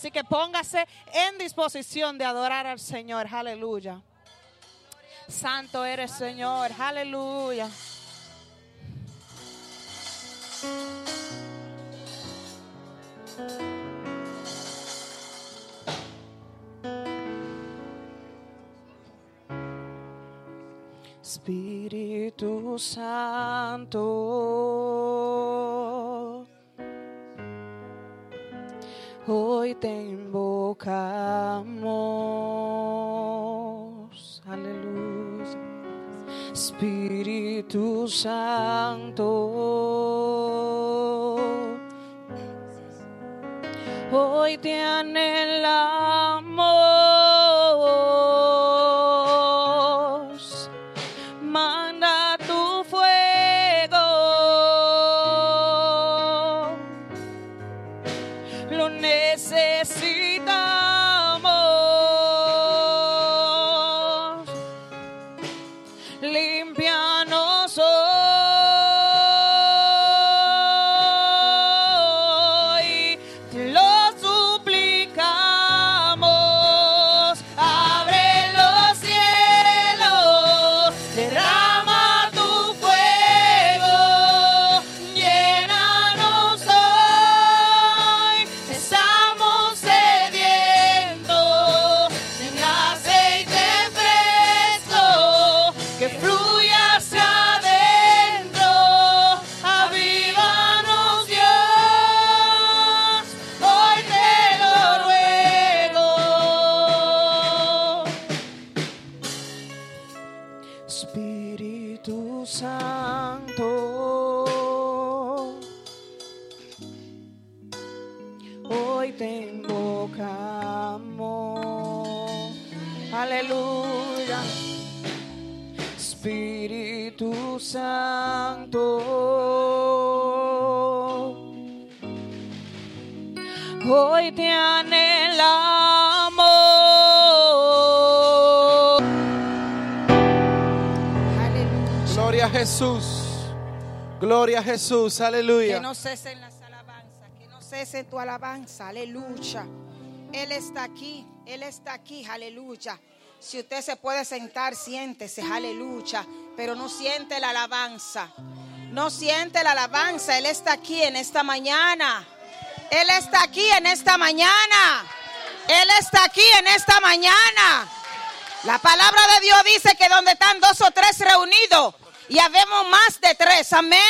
Así que póngase en disposición de adorar al Señor. Aleluya. Santo eres Señor. Aleluya. Espíritu Santo, hoy te invocamos. Aleluya. Espíritu Santo, hoy te anhelamos. Gloria a Jesús. Que Aleluya. no cesen las alabanzas, que no cese tu alabanza, aleluya. Él está aquí, Él está aquí, aleluya. Si usted se puede sentar, siéntese, aleluya. Pero no siente la alabanza, no siente la alabanza. Él está aquí en esta mañana. Él está aquí en esta mañana. Él está aquí en esta mañana. La palabra de Dios dice que donde están dos o tres reunidos y habemos más de tres, amén.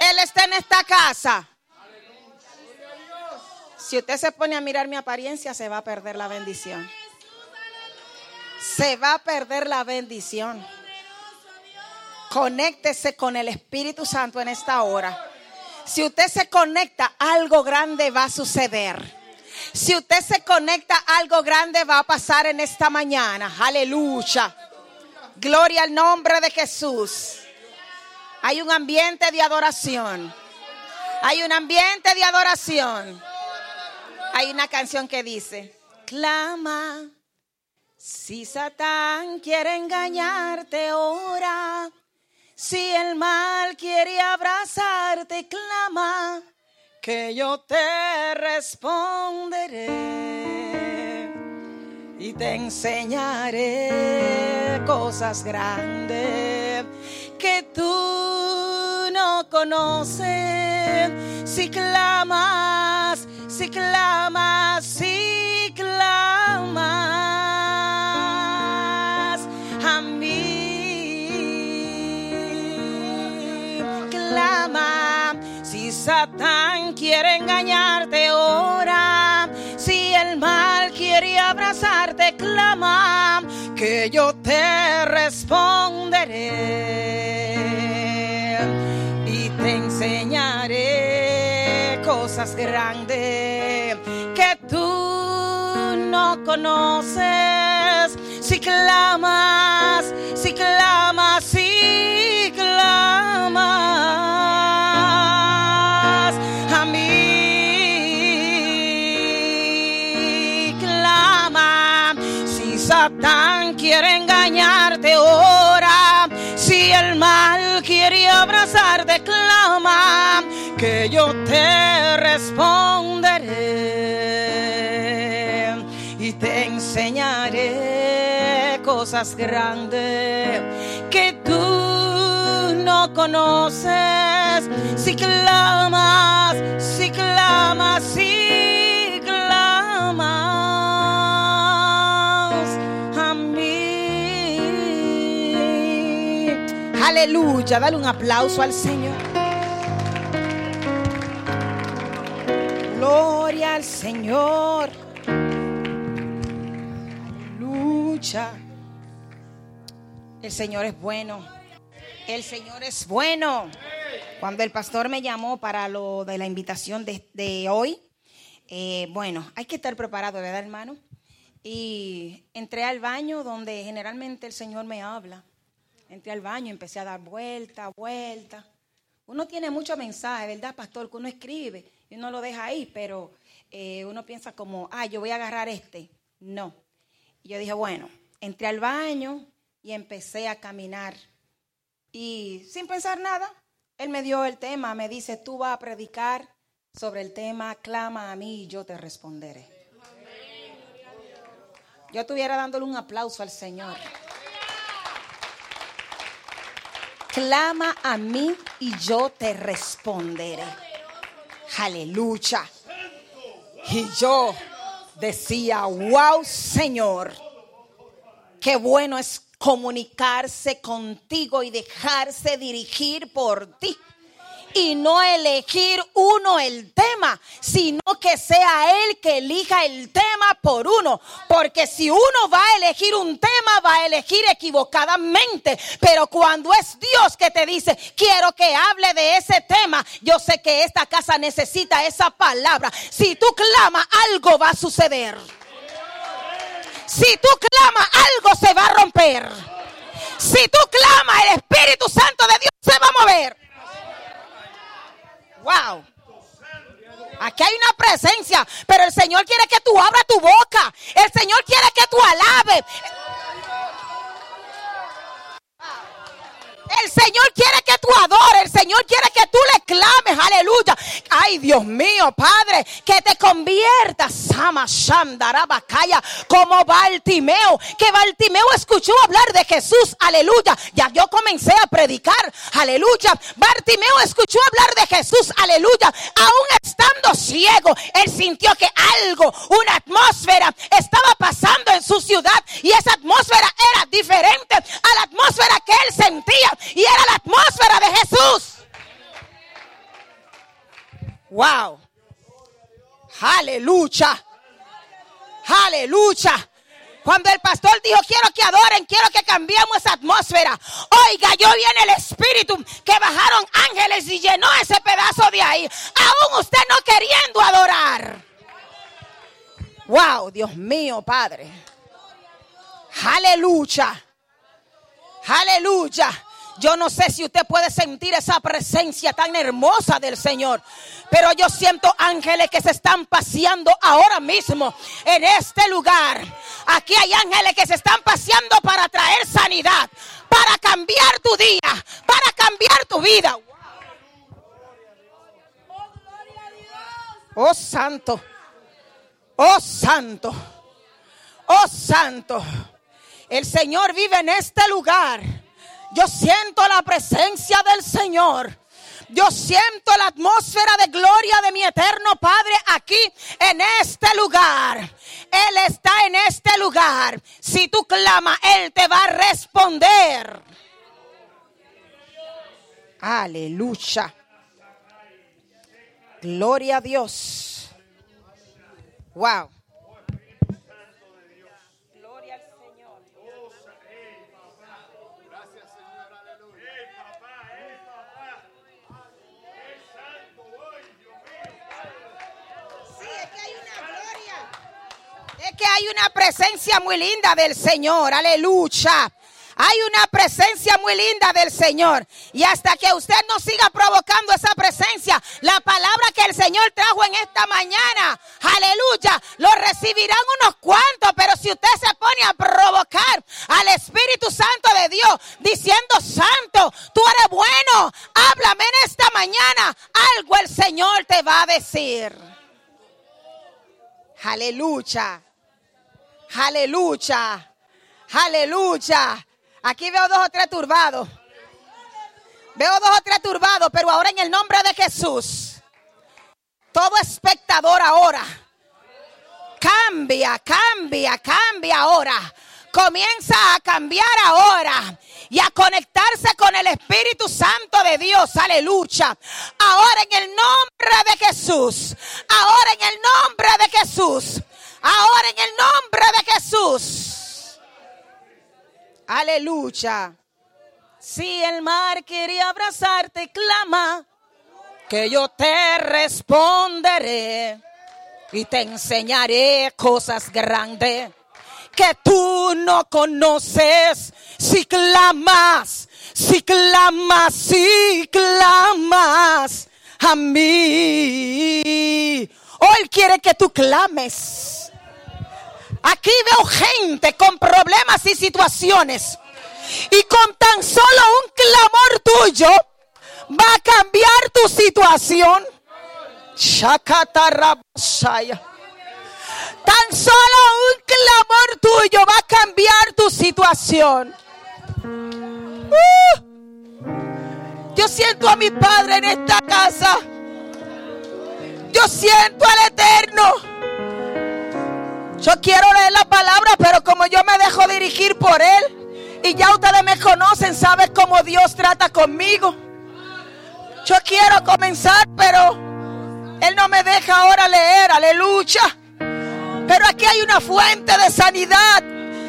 Él está en esta casa. Si usted se pone a mirar mi apariencia, se va a perder la bendición. Se va a perder la bendición. Conéctese con el Espíritu Santo en esta hora. Si usted se conecta, algo grande va a suceder. Si usted se conecta, algo grande va a pasar en esta mañana. Aleluya. Gloria al nombre de Jesús. Hay un ambiente de adoración. Hay un ambiente de adoración. Hay una canción que dice, clama. Si Satán quiere engañarte, ora. Si el mal quiere abrazarte, clama. Que yo te responderé y te enseñaré cosas grandes que tú no conoces. Si clamas, si clamas, si clamas a mí, clama. Si Satán quiere engañarte, ora. Abrazarte, clama. Que yo te responderé y te enseñaré cosas grandes que tú no conoces. Si clamas, si clamas, si Que yo te responderé enseñaré cosas grandes que tú no conoces. Si clamas, si clamas, si clamas a mí. Aleluya, dale un aplauso al Señor. Al Señor. Lucha. El Señor es bueno. El Señor es bueno. Cuando el pastor me llamó para lo de la invitación de, hoy, eh, bueno, hay que estar preparado, ¿verdad, hermano? Y entré al baño donde generalmente el Señor me habla. Entré al baño, empecé a dar vuelta, vuelta. Uno tiene muchos mensajes, ¿verdad, pastor? Que uno escribe y uno lo deja ahí, pero eh, uno piensa como, ah, yo voy a agarrar este. No. Y yo dije, bueno, entré al baño y empecé a caminar. Y sin pensar nada, él me dio el tema, me dice, tú vas a predicar sobre el tema, clama a mí y yo te responderé. Yo estuviera dándole un aplauso al Señor. Clama a mí y yo te responderé. Aleluya. Y yo decía, wow Señor, qué bueno es comunicarse contigo y dejarse dirigir por ti y no elegir uno el tema, sino que sea él que elija el tema por uno. Porque si uno va a elegir un tema, va a elegir equivocadamente. Pero cuando es Dios que te dice, quiero que hable de ese tema, yo sé que esta casa necesita esa palabra. Si tú clamas, algo va a suceder. Si tú clamas, algo se va a romper. Si tú clamas, el Espíritu Santo de Dios se va a mover. Wow. Aquí hay una presencia, pero el Señor quiere que tú abras tu boca. El Señor quiere que tú alabes. El Señor quiere que tú adores. El Señor quiere que tú le clames. Aleluya. Ay, Dios mío, Padre, que te conviertas. Sama. Como Bartimeo. Que Bartimeo escuchó hablar de Jesús. Aleluya. Ya yo comencé a predicar. Aleluya. Bartimeo escuchó hablar de Jesús. Aleluya. Aún estando ciego, él sintió que algo, una atmósfera estaba pasando en su ciudad. Y esa atmósfera era diferente a la atmósfera que él sentía y era la atmósfera de Jesús. Wow. Aleluya. Aleluya. Cuando el pastor dijo, quiero que adoren, quiero que cambiemos esa atmósfera. Oiga, yo viene el Espíritu que bajaron ángeles y llenó ese pedazo de ahí. Aún usted no queriendo adorar. Wow, Dios mío, Padre. Aleluya. Aleluya. Yo no sé si usted puede sentir esa presencia tan hermosa del Señor, pero yo siento ángeles que se están paseando ahora mismo en este lugar. Aquí hay ángeles que se están paseando para traer sanidad, para cambiar tu día, para cambiar tu vida. Oh santo, oh santo, oh santo. El Señor vive en este lugar. Yo siento la presencia del Señor. Yo siento la atmósfera de gloria de mi eterno Padre aquí en este lugar. Él está en este lugar. Si tú clamas, Él te va a responder. Aleluya. Gloria a Dios. Wow. Es que hay una presencia muy linda del Señor. Aleluya. Hay una presencia muy linda del Señor. Y hasta que usted no siga provocando esa presencia, la palabra que el Señor trajo en esta mañana, aleluya, lo recibirán unos cuantos. Pero si usted se pone a provocar al Espíritu Santo de Dios, diciendo, Santo, tú eres bueno, háblame en esta mañana, algo el Señor te va a decir. Aleluya. Aleluya. Aleluya. Aquí veo dos o tres turbados. Veo dos o tres turbados, pero ahora en el nombre de Jesús. Todo espectador ahora. Cambia, cambia, cambia ahora. Comienza a cambiar ahora y a conectarse con el Espíritu Santo de Dios. Aleluya. Ahora en el nombre de Jesús. Ahora en el nombre de Jesús. Ahora en el nombre de Jesús. Aleluya. Si el mar quiere abrazarte, clama, que yo te responderé y te enseñaré cosas grandes que tú no conoces. Si clamas, si clamas, si clamas a mí. Hoy quiere que tú clames. Aquí veo gente con problemas y situaciones. Y con tan solo un clamor tuyo va a cambiar tu situación. Tan solo un clamor tuyo va a cambiar tu situación. Uh. yo siento a mi Padre en esta casa. Yo siento al Eterno. Yo quiero leer la palabra, pero como yo me dejo dirigir por Él, y ya ustedes me conocen, saben cómo Dios trata conmigo. Yo quiero comenzar, pero Él no me deja ahora leer, aleluya. Pero aquí hay una fuente de sanidad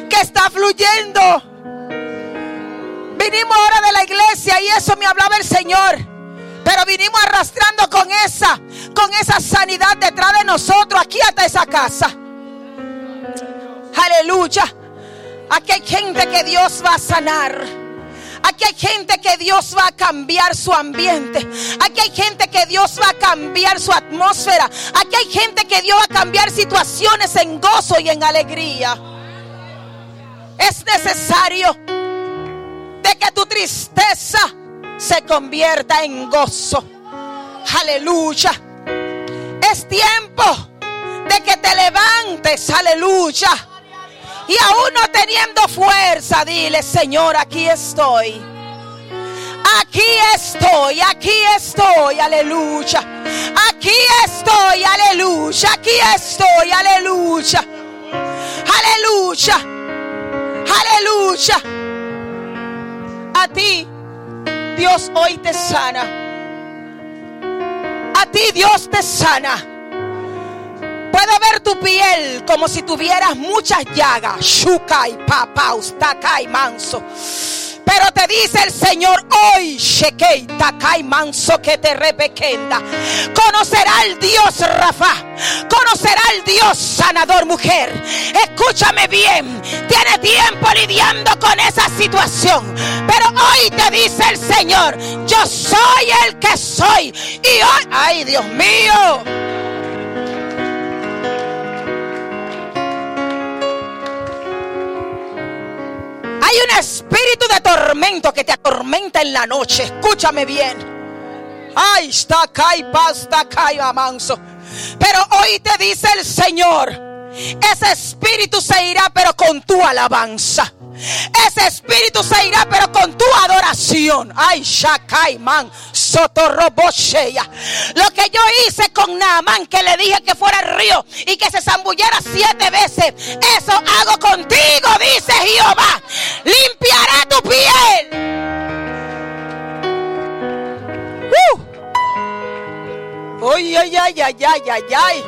que está fluyendo. Vinimos ahora de la iglesia y eso me hablaba el Señor. Pero vinimos arrastrando con esa, con esa sanidad detrás de nosotros, aquí hasta esa casa. Aleluya. Aquí hay gente que Dios va a sanar. Aquí hay gente que Dios va a cambiar su ambiente. Aquí hay gente que Dios va a cambiar su atmósfera. Aquí hay gente que Dios va a cambiar situaciones en gozo y en alegría. Es necesario de que tu tristeza se convierta en gozo. Aleluya. Es tiempo de que te levantes. Aleluya y aún no teniendo fuerza, dile, Señor, aquí estoy. Aquí estoy, aquí estoy, aleluya. Aquí estoy, aleluya. Aquí estoy, aleluya. Aleluya. Aleluya. A ti, Dios hoy te sana. A ti, Dios te sana. Puede ver tu piel como si tuvieras muchas llagas. Shukai, papaus, takai, manso. Pero te dice el Señor hoy, Shekei, Takai, Manso, que te repequenda. Conocerá al Dios Rafa. Conocerá al Dios sanador, mujer. Escúchame bien. Tiene tiempo lidiando con esa situación. Pero hoy te dice el Señor, yo soy el que soy. Y hoy, ay Dios mío. Hay un espíritu de tormento que te atormenta en la noche. Escúchame bien. Ay, está acá pasta acá y manso. Pero hoy te dice el Señor, ese espíritu se irá pero con tu alabanza. Ese espíritu se irá, pero con tu adoración. Ay, Shakaiman, Sotorrobosheya. Lo que yo hice con Naaman, que le dije que fuera al río y que se zambullera siete veces. Eso hago contigo, dice Jehová. Limpiará tu piel. Uh. Ay, ay, ay, ay, ay, ay, ay.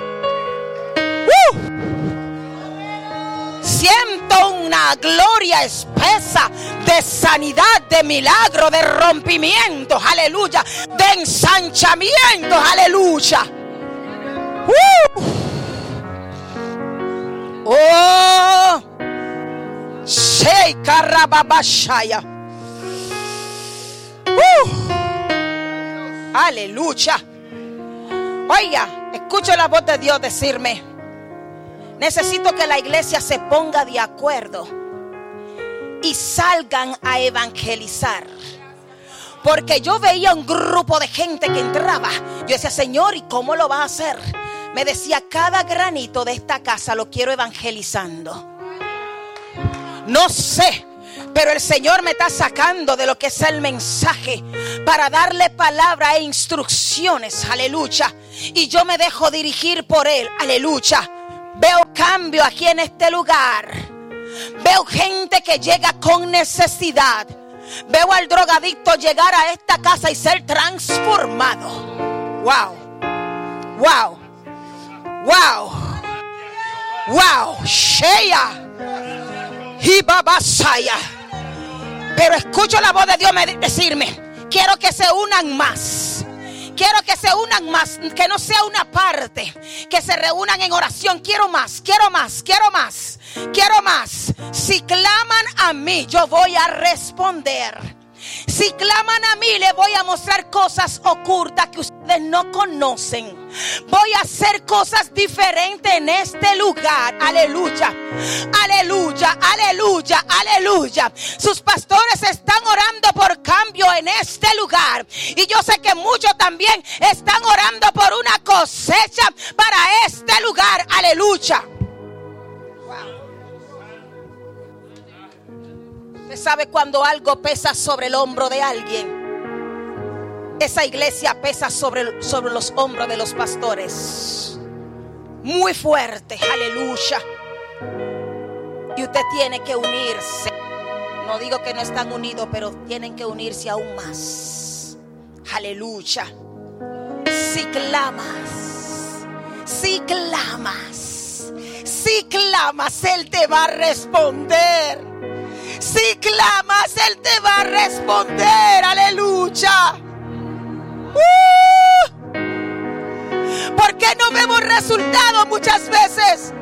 Uh siento una gloria espesa de sanidad, de milagro, de rompimiento, aleluya, de ensanchamiento, aleluya. Uh. Oh, Shei Karababashaya. Uh. Aleluya. Oiga, escucho la voz de Dios decirme. Necesito que la iglesia se ponga de acuerdo y salgan a evangelizar. Porque yo veía un grupo de gente que entraba. Yo decía, Señor, ¿y cómo lo va a hacer? Me decía, cada granito de esta casa lo quiero evangelizando. No sé. Pero el Señor me está sacando de lo que es el mensaje para darle palabra e instrucciones. Aleluya. Y yo me dejo dirigir por Él. Aleluya. Veo cambio aquí en este lugar. Veo gente que llega con necesidad. Veo al drogadicto llegar a esta casa y ser transformado. Wow. Wow. Wow. Wow. Shea. Y. Pero escucho la voz de Dios decirme, quiero que se unan más. Quiero que se unan más, que no sea una parte, que se reúnan en oración. Quiero más, quiero más, quiero más, quiero más. Si claman a mí, yo voy a responder. Si claman a mí, le voy a mostrar cosas ocultas que ustedes no conocen. Voy a hacer cosas diferentes en este lugar. Aleluya. Aleluya, aleluya, aleluya. Sus pastores están orando por cambio en este lugar. Y yo sé que muchos también están orando por una cosecha para este lugar. Aleluya. Usted sabe cuando algo pesa sobre el hombro de alguien. Esa iglesia pesa sobre, sobre los hombros de los pastores. Muy fuerte, aleluya. Y usted tiene que unirse. No digo que no están unidos, pero tienen que unirse aún más. Aleluya. Si clamas, si clamas, si clamas, Él te va a responder. Si clamas, Él te va a responder. Aleluya. Uh. ¿Por qué no vemos resultados muchas veces?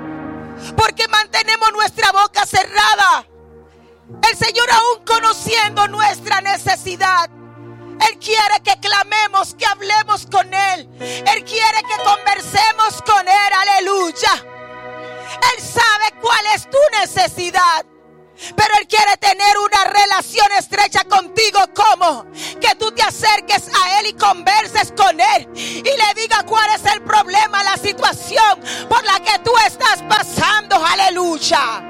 Porque mantenemos nuestra boca cerrada. El Señor aún conociendo nuestra necesidad. Él quiere que clamemos, que hablemos con Él. Él quiere que conversemos con Él. Aleluya. Él sabe cuál es tu necesidad. Pero Él quiere tener una relación estrecha contigo. como Que tú te acerques a Él y converses con Él. Y le diga cuál es el problema, la situación por la que tú estás pasando. Aleluya.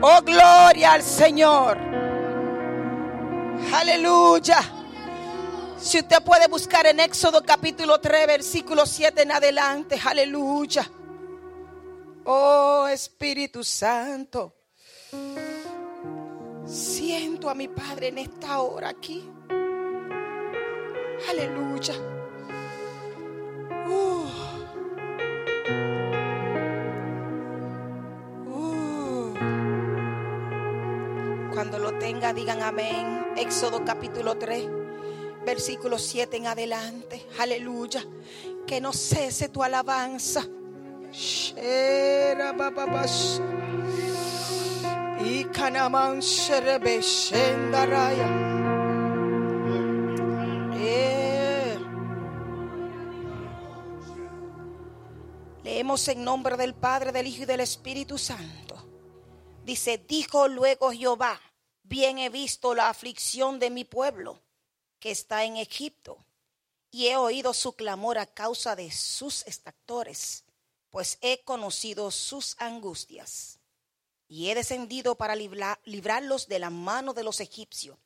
Oh, gloria al Señor. Aleluya. Si usted puede buscar en Éxodo capítulo 3, versículo 7 en adelante. Aleluya. Oh Espíritu Santo, siento a mi Padre en esta hora aquí. Aleluya. Uh. Uh. Cuando lo tenga, digan amén. Éxodo capítulo 3, versículo 7 en adelante. Aleluya. Que no cese tu alabanza. Eh. Leemos en nombre del Padre, del Hijo y del Espíritu Santo. Dice, dijo luego Jehová, bien he visto la aflicción de mi pueblo que está en Egipto, y he oído su clamor a causa de sus extractores pues he conocido sus angustias. Y he descendido para librarlos de la mano de los egipcios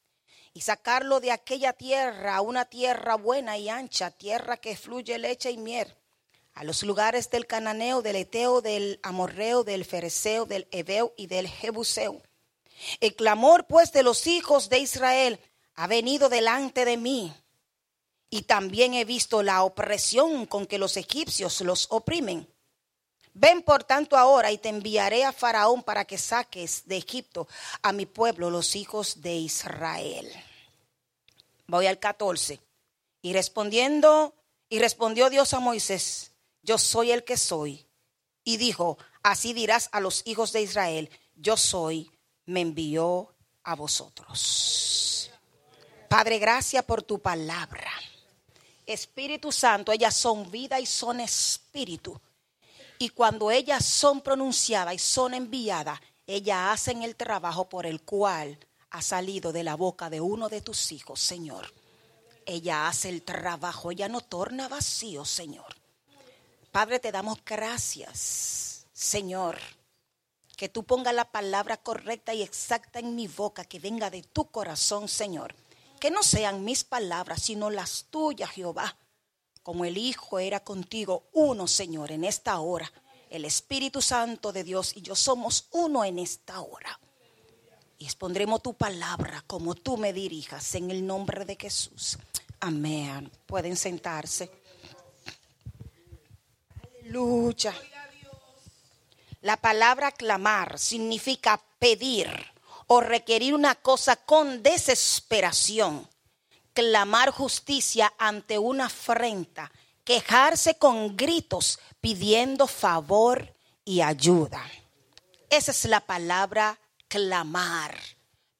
y sacarlo de aquella tierra una tierra buena y ancha, tierra que fluye leche y miel, a los lugares del cananeo, del eteo, del amorreo, del fereceo, del ebeo y del jebuseo. El clamor pues de los hijos de Israel ha venido delante de mí. Y también he visto la opresión con que los egipcios los oprimen Ven por tanto ahora y te enviaré a Faraón para que saques de Egipto a mi pueblo, los hijos de Israel. Voy al 14. Y respondiendo, y respondió Dios a Moisés, yo soy el que soy. Y dijo, así dirás a los hijos de Israel, yo soy, me envió a vosotros. Padre, gracias por tu palabra. Espíritu Santo, ellas son vida y son espíritu. Y cuando ellas son pronunciadas y son enviadas, ellas hacen el trabajo por el cual ha salido de la boca de uno de tus hijos, Señor. Ella hace el trabajo, ella no torna vacío, Señor. Padre, te damos gracias, Señor. que tú pongas la palabra correcta y exacta en mi boca, que venga de tu corazón, Señor. Que no sean mis palabras, sino las tuyas, Jehová. Como el Hijo era contigo, uno, Señor, en esta hora. El Espíritu Santo de Dios y yo somos uno en esta hora. Y expondremos tu palabra como tú me dirijas en el nombre de Jesús. Amén. Pueden sentarse. Aleluya. La palabra clamar significa pedir o requerir una cosa con desesperación. Clamar justicia ante una afrenta. Quejarse con gritos pidiendo favor y ayuda. Esa es la palabra clamar.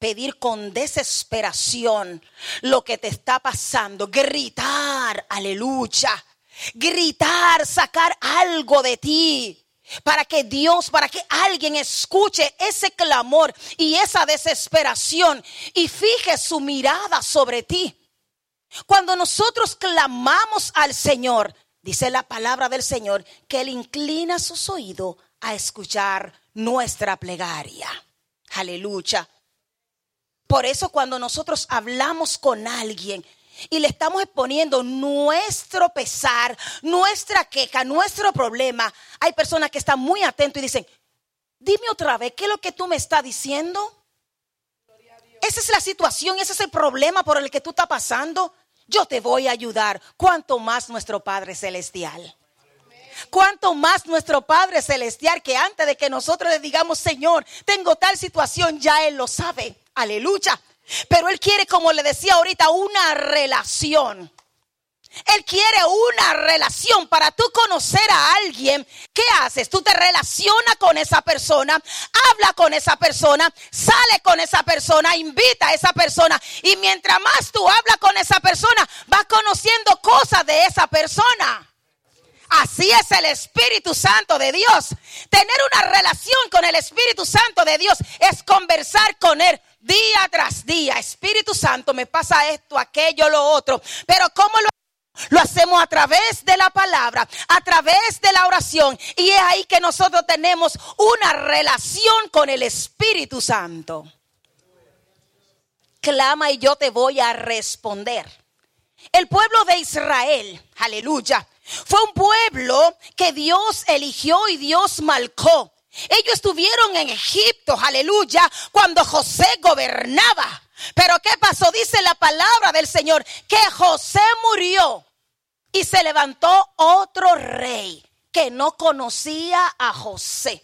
Pedir con desesperación lo que te está pasando. Gritar, aleluya. Gritar, sacar algo de ti para que Dios, para que alguien escuche ese clamor y esa desesperación y fije su mirada sobre ti. Cuando nosotros clamamos al Señor, dice la palabra del Señor, que Él inclina sus oídos a escuchar nuestra plegaria. Aleluya. Por eso cuando nosotros hablamos con alguien, y le estamos exponiendo nuestro pesar, nuestra queja, nuestro problema, hay personas que están muy atentos y dicen, dime otra vez, ¿qué es lo que tú me estás diciendo? Esa es la situación, ese es el problema por el que tú estás pasando. Yo te voy a ayudar. Cuanto más nuestro Padre Celestial. Cuanto más nuestro Padre Celestial que antes de que nosotros le digamos, Señor, tengo tal situación, ya Él lo sabe. Aleluya. Pero Él quiere, como le decía ahorita, una relación. Él quiere una relación para tú conocer a alguien. ¿Qué haces? Tú te relacionas con esa persona, habla con esa persona, sale con esa persona, invita a esa persona. Y mientras más tú hablas con esa persona, vas conociendo cosas de esa persona. Así es el Espíritu Santo de Dios. Tener una relación con el Espíritu Santo de Dios es conversar con Él día tras día. Espíritu Santo, me pasa esto, aquello, lo otro. Pero ¿cómo lo lo hacemos a través de la palabra, a través de la oración. Y es ahí que nosotros tenemos una relación con el Espíritu Santo. Clama y yo te voy a responder. El pueblo de Israel, aleluya, fue un pueblo que Dios eligió y Dios marcó. Ellos estuvieron en Egipto, aleluya, cuando José gobernaba. Pero ¿qué pasó? Dice la palabra del Señor, que José murió y se levantó otro rey que no conocía a José.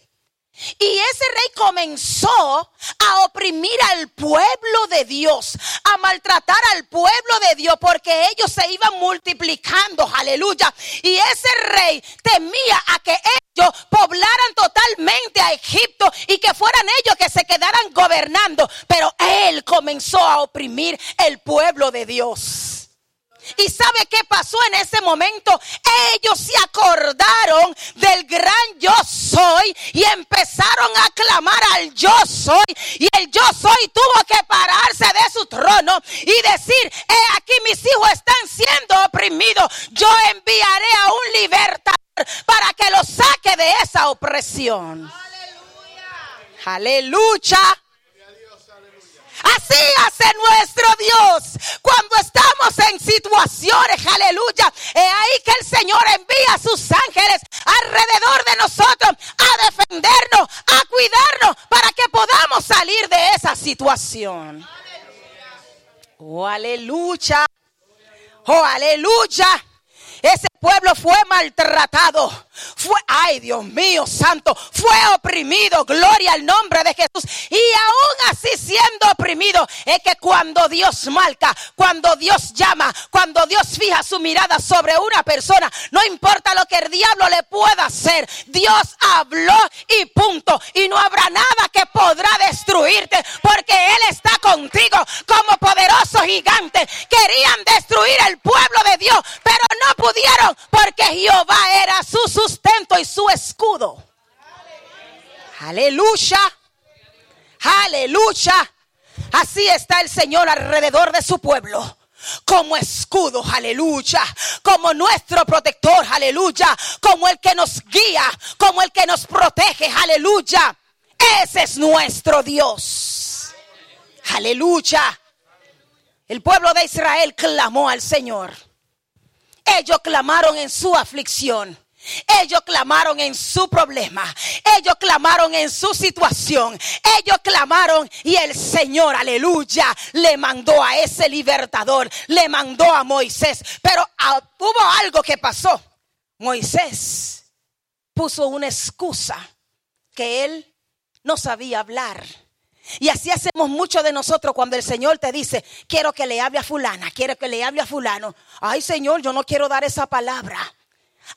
Y ese rey comenzó a oprimir al pueblo de Dios, a maltratar al pueblo de Dios, porque ellos se iban multiplicando, aleluya. Y ese rey temía a que ellos poblaran totalmente a Egipto y que fueran ellos que se quedaran gobernando. Pero él comenzó a oprimir el pueblo de Dios. ¿Y sabe qué pasó en ese momento? Ellos se acordaron del gran yo soy y empezaron a clamar al yo soy. Y el yo soy tuvo que pararse de su trono y decir, he aquí mis hijos están siendo oprimidos. Yo enviaré a un libertador para que los saque de esa opresión. Aleluya. Aleluya. Así hace nuestro Dios cuando estamos en situaciones, aleluya. Es ahí que el Señor envía a sus ángeles alrededor de nosotros a defendernos, a cuidarnos para que podamos salir de esa situación. Oh, aleluya. Oh, aleluya. Ese pueblo fue maltratado. Fue, ay Dios mío santo, fue oprimido. Gloria al nombre de Jesús. Y aún así siendo oprimido, es que cuando Dios marca, cuando Dios llama, cuando Dios fija su mirada sobre una persona, no importa lo que el diablo le pueda hacer, Dios habló y punto. Y no habrá nada que podrá destruirte, porque Él está contigo como poderoso gigante. Querían destruir el pueblo de Dios, pero no pudieron porque Jehová era su sustento y su escudo. Aleluya. Aleluya. Así está el Señor alrededor de su pueblo como escudo, aleluya, como nuestro protector, aleluya, como el que nos guía, como el que nos protege, aleluya. Ese es nuestro Dios. Aleluya. El pueblo de Israel clamó al Señor. Ellos clamaron en su aflicción. Ellos clamaron en su problema. Ellos clamaron en su situación. Ellos clamaron y el Señor, aleluya, le mandó a ese libertador, le mandó a Moisés. Pero ah, hubo algo que pasó. Moisés puso una excusa que él no sabía hablar. Y así hacemos mucho de nosotros cuando el Señor te dice, quiero que le hable a fulana, quiero que le hable a fulano. Ay Señor, yo no quiero dar esa palabra.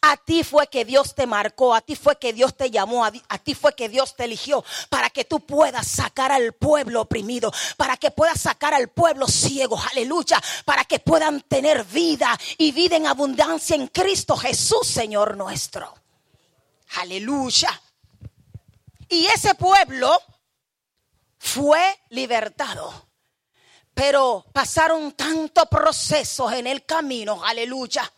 A ti fue que Dios te marcó, a ti fue que Dios te llamó, a, ti fue que Dios te eligió para que tú puedas sacar al pueblo oprimido, para que puedas sacar al pueblo ciego, aleluya, para que puedan tener vida y vida en abundancia en Cristo Jesús, Señor nuestro. Aleluya. Y ese pueblo fue libertado. Pero pasaron tantos procesos en el camino, aleluya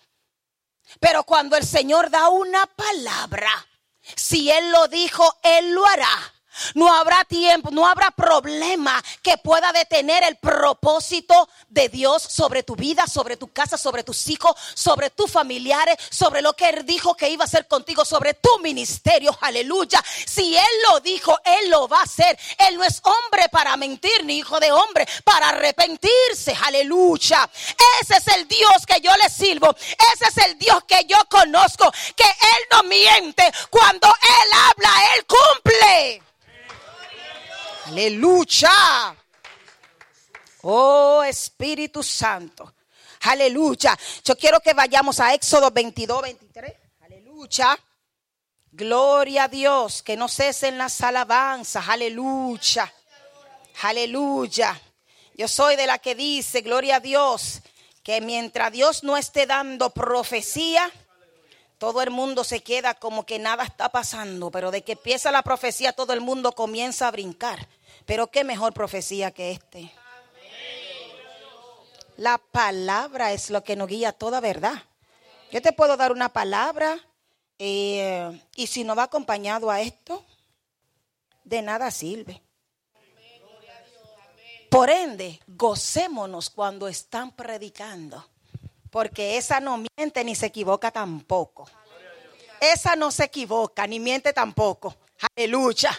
pero cuando el Señor da una palabra, si Él lo dijo, Él lo hará. No habrá tiempo, no habrá problema que pueda detener el propósito de Dios sobre tu vida, sobre tu casa, sobre tus hijos, sobre tus familiares, sobre lo que Él dijo que iba a hacer contigo, sobre tu ministerio. Aleluya. Si Él lo dijo, Él lo va a hacer. Él no es hombre para mentir, ni hijo de hombre para arrepentirse. Aleluya. Ese es el Dios que yo le sirvo. Ese es el Dios que yo conozco. Que Él no miente. Cuando Él habla, Él cumple. Aleluya. Oh Espíritu Santo. Aleluya. Yo quiero que vayamos a Éxodo 22, 23. Aleluya. Gloria a Dios. Que no cesen las alabanzas. Aleluya. Aleluya. Yo soy de la que dice, gloria a Dios, que mientras Dios no esté dando profecía, todo el mundo se queda como que nada está pasando, pero de que empieza la profecía todo el mundo comienza a brincar. Pero qué mejor profecía que este. La palabra es lo que nos guía toda verdad. Yo te puedo dar una palabra eh, y si no va acompañado a esto, de nada sirve. Por ende, gocémonos cuando están predicando, porque esa no miente ni se equivoca tampoco. Esa no se equivoca ni miente tampoco. Aleluya.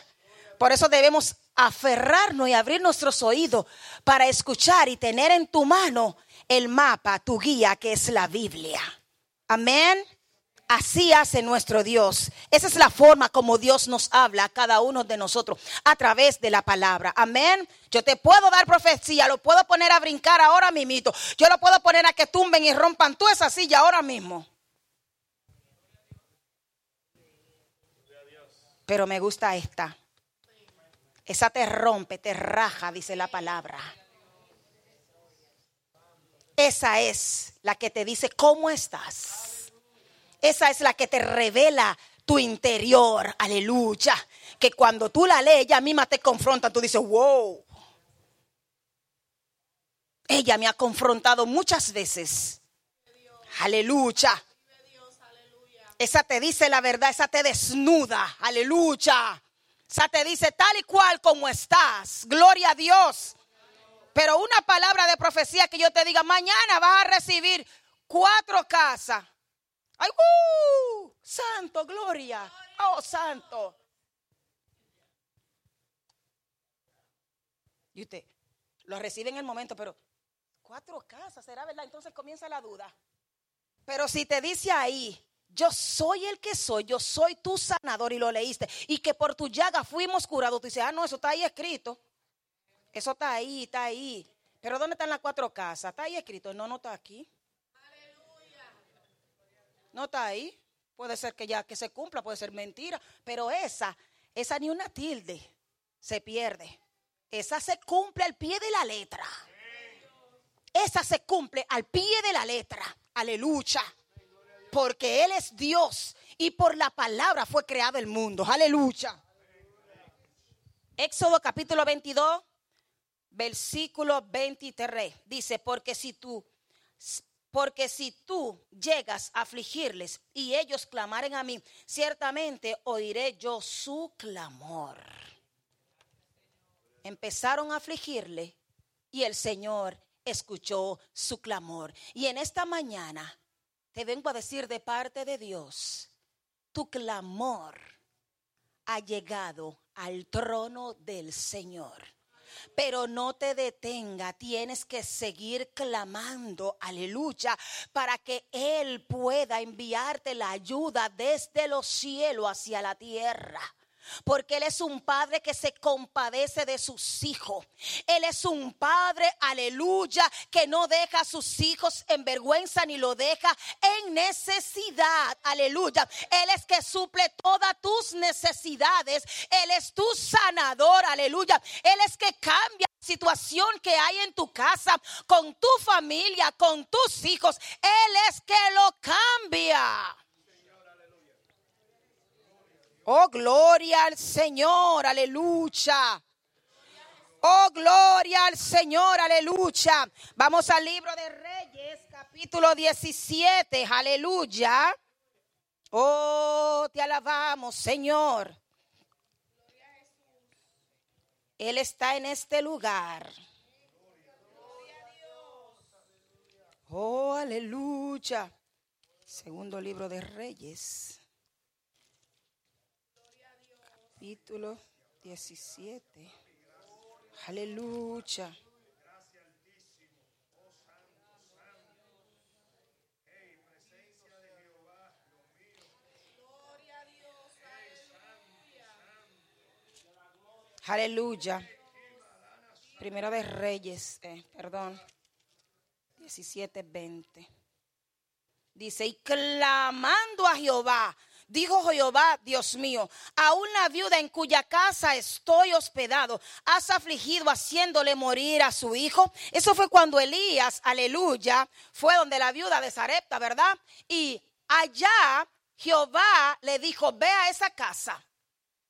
Por eso debemos aferrarnos y abrir nuestros oídos para escuchar y tener en tu mano el mapa, tu guía, que es la Biblia. Amén. Así hace nuestro Dios. Esa es la forma como Dios nos habla a cada uno de nosotros a través de la palabra. Amén. Yo te puedo dar profecía, lo puedo poner a brincar ahora mismo. Yo lo puedo poner a que tumben y rompan toda esa silla ahora mismo. Pero me gusta esta. Esa te rompe, te raja, dice la palabra. Esa es la que te dice cómo estás. Esa es la que te revela tu interior. Aleluya. Que cuando tú la lees, ella misma te confronta. Tú dices, wow. Ella me ha confrontado muchas veces. Aleluya. Esa te dice la verdad, esa te desnuda. Aleluya. Sea, te dice tal y cual como estás. Gloria a Dios. Pero una palabra de profecía que yo te diga, mañana vas a recibir cuatro casas. ¡Ay, uh! Santo, gloria. Oh, santo. Y usted lo recibe en el momento, pero cuatro casas, ¿será verdad? Entonces comienza la duda. Pero si te dice ahí, yo soy el que soy, yo soy tu sanador y lo leíste. Y que por tu llaga fuimos curados. Tú dices, ah, no, eso está ahí escrito. Eso está ahí, está ahí. Pero ¿dónde están las cuatro casas? Está ahí escrito. No, no está aquí. No está ahí. Puede ser que ya que se cumpla, puede ser mentira. Pero esa, esa ni una tilde se pierde. Esa se cumple al pie de la letra. Esa se cumple al pie de la letra. Aleluya porque Él es Dios y por la palabra fue creado el mundo. Aleluya. Éxodo capítulo 22, versículo 23. Dice, porque si tú, porque si tú llegas a afligirles y ellos clamaren a mí, ciertamente oiré yo su clamor. empezaron a afligirle y el Señor escuchó su clamor. Y en esta mañana te vengo a decir de parte de Dios, tu clamor ha llegado al trono del Señor. Pero no te detenga, tienes que seguir clamando, aleluya, para que Él pueda enviarte la ayuda desde los cielos hacia la tierra. Porque Él es un padre que se compadece de sus hijos. Él es un padre, aleluya, que no deja a sus hijos en vergüenza ni lo deja en necesidad. Aleluya. Él es que suple todas tus necesidades. Él es tu sanador. Aleluya. Él es que cambia la situación que hay en tu casa, con tu familia, con tus hijos. Él es que lo cambia. Oh, gloria al Señor, aleluya. Oh, gloria al Señor, aleluya. Vamos al libro de Reyes, capítulo 17, aleluya. Oh, te alabamos, Señor. Él está en este lugar. Oh, aleluya. Segundo libro de Reyes capítulo 17. Aleluya. Aleluya. Primero de Reyes, eh, perdón. 17, 20. Dice, y clamando a Jehová, Dijo Jehová, Dios mío, a una viuda en cuya casa estoy hospedado, has afligido haciéndole morir a su hijo. Eso fue cuando Elías, aleluya, fue donde la viuda de Sarepta, ¿verdad? Y allá Jehová le dijo, ve a esa casa,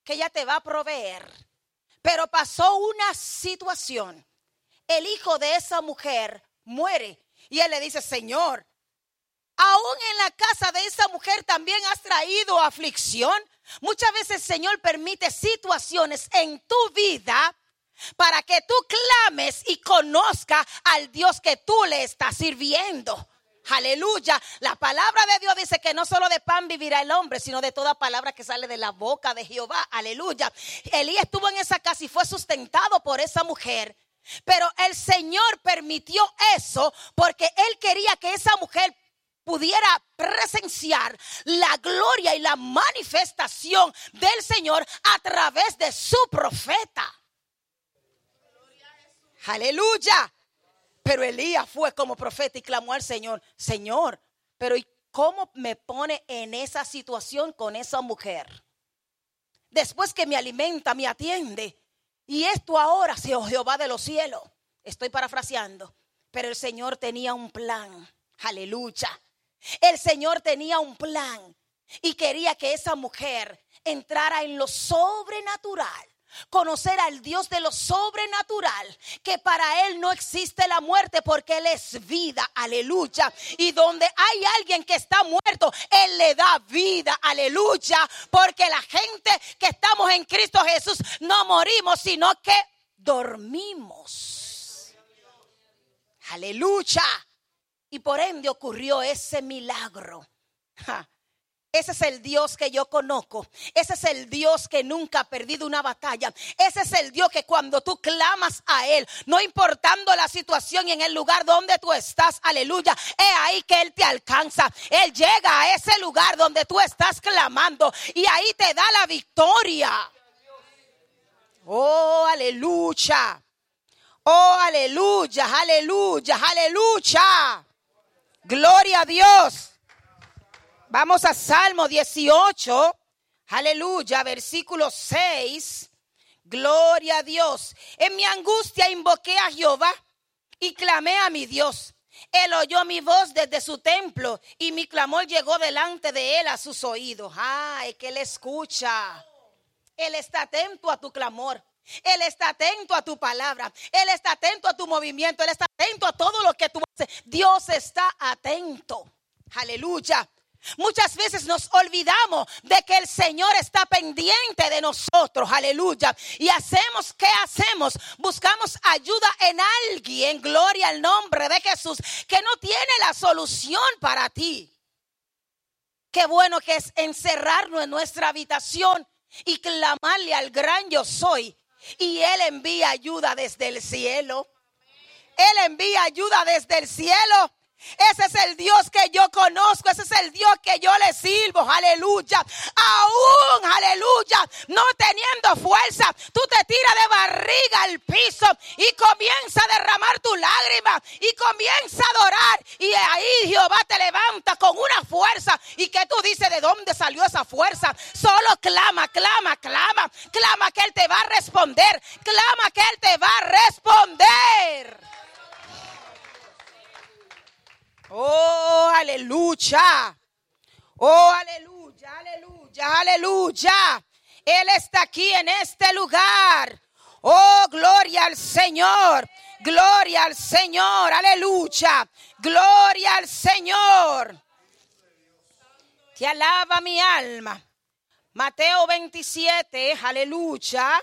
que ella te va a proveer. Pero pasó una situación. El hijo de esa mujer muere. Y él le dice, Señor, aún en la casa de esa mujer también has traído aflicción. Muchas veces el Señor permite situaciones en tu vida para que tú clames y conozca al Dios que tú le estás sirviendo. Aleluya. La palabra de Dios dice que no solo de pan vivirá el hombre, sino de toda palabra que sale de la boca de Jehová. Aleluya. Elías estuvo en esa casa y fue sustentado por esa mujer. Pero el Señor permitió eso porque Él quería que esa mujer pudiera presenciar la gloria y la manifestación del Señor a través de su profeta. Aleluya. Pero Elías fue como profeta y clamó al Señor, Señor, pero ¿y cómo me pone en esa situación con esa mujer? Después que me alimenta, me atiende. Y esto ahora, oh Jehová de los cielos. Estoy parafraseando. Pero el Señor tenía un plan. Aleluya. El Señor tenía un plan y quería que esa mujer entrara en lo sobrenatural. Conocer al Dios de lo sobrenatural, que para Él no existe la muerte porque Él es vida, aleluya. Y donde hay alguien que está muerto, Él le da vida, aleluya. Porque la gente que estamos en Cristo Jesús no morimos, sino que dormimos. Aleluya. Y por ende ocurrió ese milagro. Ese es el Dios que yo conozco. Ese es el Dios que nunca ha perdido una batalla. Ese es el Dios que cuando tú clamas a Él, no importando la situación y en el lugar donde tú estás, aleluya, es ahí que Él te alcanza. Él llega a ese lugar donde tú estás clamando y ahí te da la victoria. Oh, aleluya. Oh, aleluya, aleluya, aleluya. Gloria a Dios. Vamos a Salmo 18. Aleluya, versículo 6. Gloria a Dios. En mi angustia invoqué a Jehová y clamé a mi Dios. Él oyó mi voz desde su templo y mi clamor llegó delante de él a sus oídos. Ay, que él escucha. Él está atento a tu clamor. Él está atento a tu palabra. Él está atento a tu movimiento. Él está atento a todo lo que tú haces. Dios está atento. Aleluya. Muchas veces nos olvidamos de que el Señor está pendiente de nosotros, aleluya. Y hacemos, ¿qué hacemos? Buscamos ayuda en alguien, gloria al nombre de Jesús, que no tiene la solución para ti. Qué bueno que es encerrarnos en nuestra habitación y clamarle al gran yo soy. Y Él envía ayuda desde el cielo. Él envía ayuda desde el cielo. Ese es el Dios que yo conozco, ese es el Dios que yo le sirvo, aleluya. Aún, aleluya, no teniendo fuerza, tú te tiras de barriga al piso y comienza a derramar tu lágrima y comienza a adorar. Y ahí Jehová te levanta con una fuerza. ¿Y que tú dices de dónde salió esa fuerza? Solo clama, clama, clama, clama que Él te va a responder, clama que Él te va a responder. Oh, aleluya. Oh, aleluya, aleluya, aleluya. Él está aquí en este lugar. Oh, gloria al Señor. Gloria al Señor. Aleluya. Gloria al Señor. Te alaba mi alma. Mateo 27, aleluya.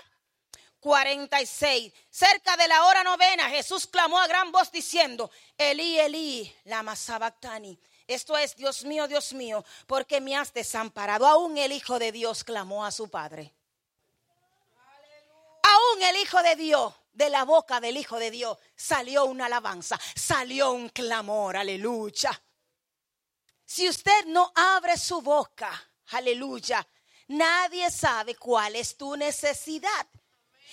46. Cerca de la hora novena, Jesús clamó a gran voz diciendo, Elí, Elí, lama sabactani. Esto es, Dios mío, Dios mío, porque me has desamparado. Aún el Hijo de Dios clamó a su Padre. Aún el Hijo de Dios, de la boca del Hijo de Dios, salió una alabanza, salió un clamor, aleluya. Si usted no abre su boca, aleluya, nadie sabe cuál es tu necesidad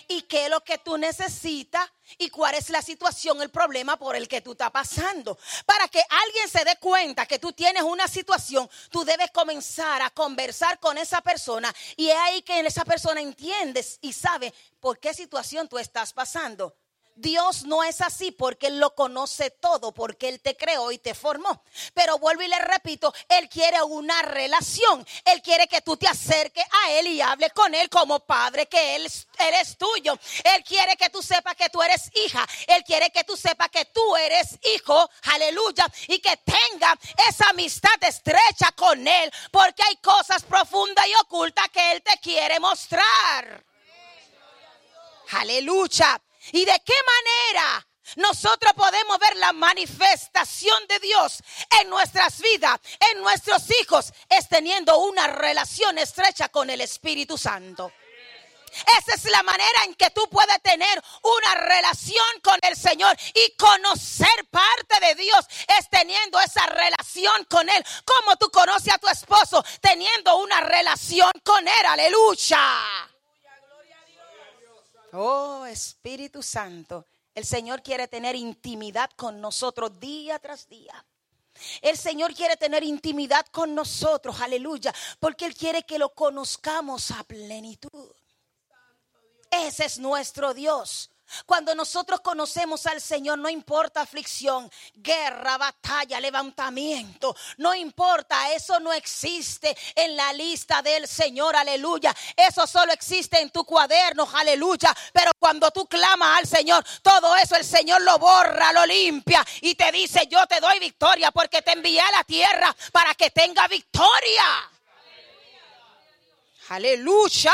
y qué es lo que tú necesitas y cuál es la situación, el problema por el que tú estás pasando. Para que alguien se dé cuenta que tú tienes una situación, tú debes comenzar a conversar con esa persona y es ahí que esa persona entiendes y sabe por qué situación tú estás pasando. Dios no es así porque Él lo conoce todo, porque Él te creó y te formó. Pero vuelvo y le repito, Él quiere una relación. Él quiere que tú te acerques a Él y hable con Él como padre, que Él, él es tuyo. Él quiere que tú sepas que tú eres hija. Él quiere que tú sepas que tú eres hijo. Aleluya. Y que tenga esa amistad estrecha con Él, porque hay cosas profundas y ocultas que Él te quiere mostrar. Aleluya. ¿Y de qué manera nosotros podemos ver la manifestación de Dios en nuestras vidas, en nuestros hijos? Es teniendo una relación estrecha con el Espíritu Santo. Esa es la manera en que tú puedes tener una relación con el Señor y conocer parte de Dios es teniendo esa relación con Él. Como tú conoces a tu esposo teniendo una relación con Él. Aleluya. Oh Espíritu Santo, el Señor quiere tener intimidad con nosotros día tras día. El Señor quiere tener intimidad con nosotros, aleluya, porque Él quiere que lo conozcamos a plenitud. Ese es nuestro Dios. Cuando nosotros conocemos al Señor, no importa aflicción, guerra, batalla, levantamiento, no importa, eso no existe en la lista del Señor, aleluya. Eso solo existe en tu cuaderno, aleluya. Pero cuando tú clamas al Señor, todo eso el Señor lo borra, lo limpia y te dice, yo te doy victoria porque te envié a la tierra para que tenga victoria. Aleluya.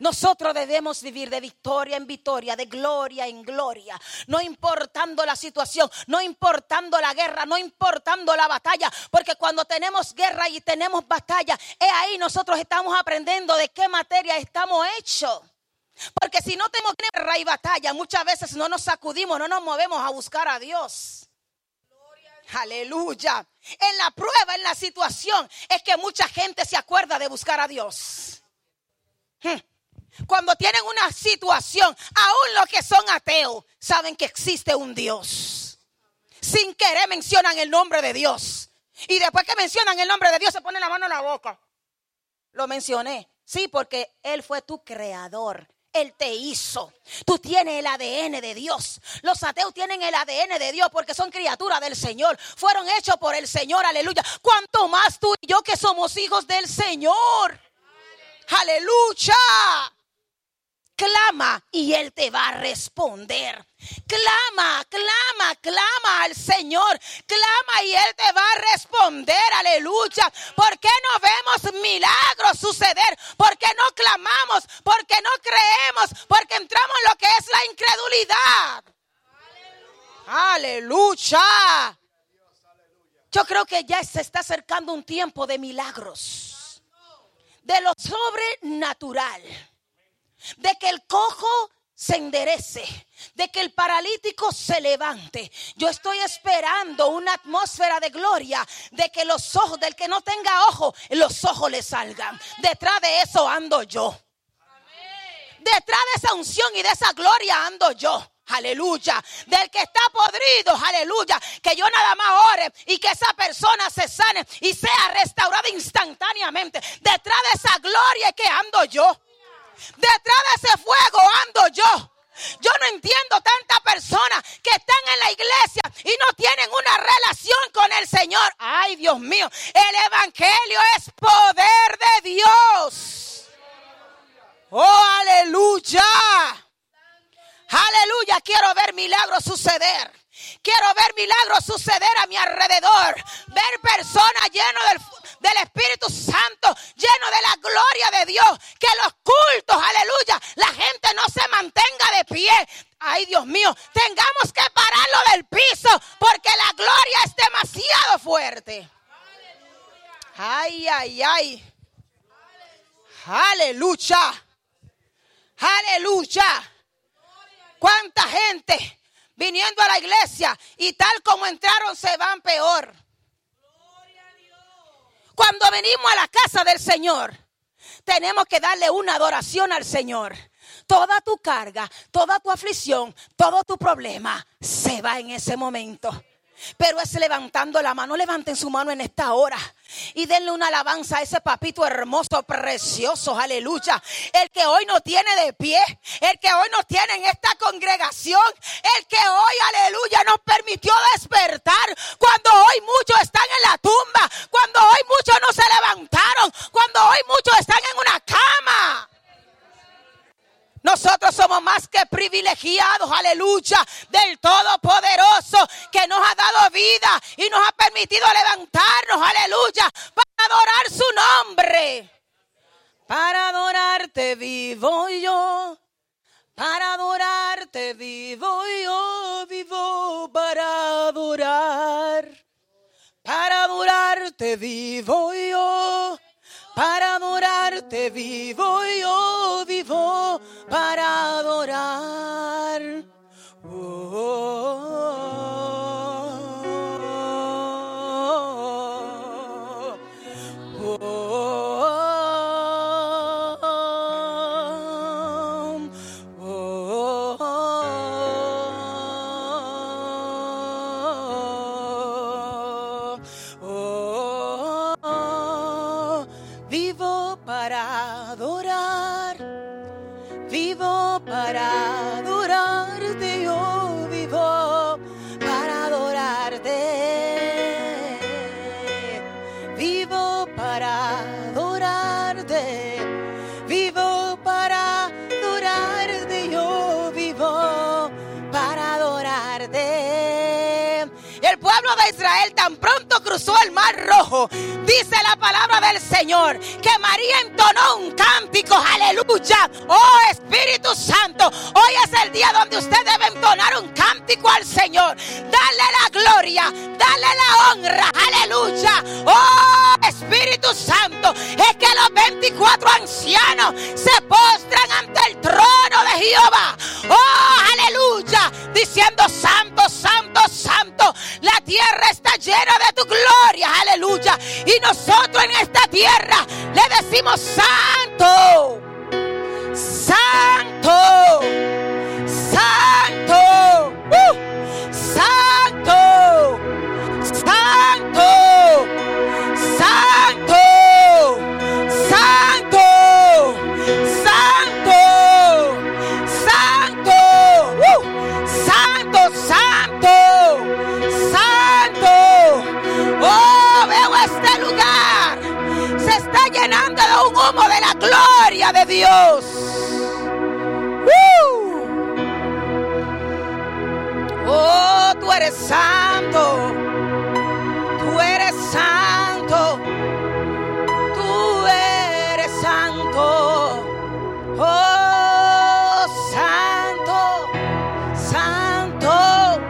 Nosotros debemos vivir de victoria en victoria, de gloria en gloria, no importando la situación, no importando la guerra, no importando la batalla, porque cuando tenemos guerra y tenemos batalla, es ahí nosotros estamos aprendiendo de qué materia estamos hechos. Porque si no tenemos guerra y batalla, muchas veces no nos sacudimos, no nos movemos a buscar a Dios. Aleluya. En la prueba, en la situación, es que mucha gente se acuerda de buscar a Dios. Hmm. Cuando tienen una situación, aún los que son ateos saben que existe un Dios. Sin querer mencionan el nombre de Dios. Y después que mencionan el nombre de Dios se ponen la mano en la boca. Lo mencioné. Sí, porque Él fue tu creador. Él te hizo. Tú tienes el ADN de Dios. Los ateos tienen el ADN de Dios porque son criaturas del Señor. Fueron hechos por el Señor. Aleluya. Cuanto más tú y yo que somos hijos del Señor. Aleluya. Clama y Él te va a responder. Clama, clama, clama al Señor. Clama y Él te va a responder. Aleluya. ¿Por qué no vemos milagros suceder? ¿Por qué no clamamos? ¿Por qué no creemos? Porque entramos en lo que es la incredulidad. Aleluya. Yo creo que ya se está acercando un tiempo de milagros. De lo sobrenatural. De que el cojo se enderece, de que el paralítico se levante. Yo estoy esperando una atmósfera de gloria, de que los ojos del que no tenga ojo, los ojos le salgan. Detrás de eso ando yo. Detrás de esa unción y de esa gloria ando yo. Aleluya. Del que está podrido. Aleluya. Que yo nada más ore y que esa persona se sane y sea restaurada instantáneamente. Detrás de esa gloria que ando yo. Detrás de ese fuego ando yo. Yo no entiendo tantas personas que están en la iglesia y no tienen una relación con el Señor. Ay, Dios mío, el Evangelio es poder de Dios. Oh, aleluya. Aleluya, quiero ver milagros suceder. Quiero ver milagros suceder a mi alrededor. Ver personas llenas del del Espíritu Santo, lleno de la gloria de Dios. Que los cultos, aleluya, la gente no se mantenga de pie. Ay, Dios mío, tengamos que pararlo del piso porque la gloria es demasiado fuerte. Ay, ay, ay. Aleluya. Aleluya. ¿Cuánta gente viniendo a la iglesia y tal como entraron se van peor? Cuando venimos a la casa del Señor, tenemos que darle una adoración al Señor. Toda tu carga, toda tu aflicción, todo tu problema se va en ese momento. Pero es levantando la mano. Levanten su mano en esta hora. Y denle una alabanza a ese papito hermoso, precioso, aleluya. El que hoy no tiene de pie, el que hoy no tiene en esta congregación, el que hoy, aleluya, nos permitió despertar. Israel tan pronto cruzó el mar rojo, dice la palabra del Señor, que María entonó un cántico, aleluya. Oh Espíritu Santo, hoy es el día donde usted debe entonar un cántico al Señor. Dale la gloria, dale la honra, aleluya. Oh Espíritu Santo, es que los 24 ancianos se postran ante el trono de Jehová. Oh, aleluya, diciendo santo, santo, santo. La tierra está llena de tu gloria, aleluya. Y nosotros en esta tierra le decimos santo, santo, santo, uh, santo, santo, santo. llenando de un humo de la gloria de Dios. Oh, tú eres santo. Tú eres santo. Tú eres santo. Oh, santo. Santo.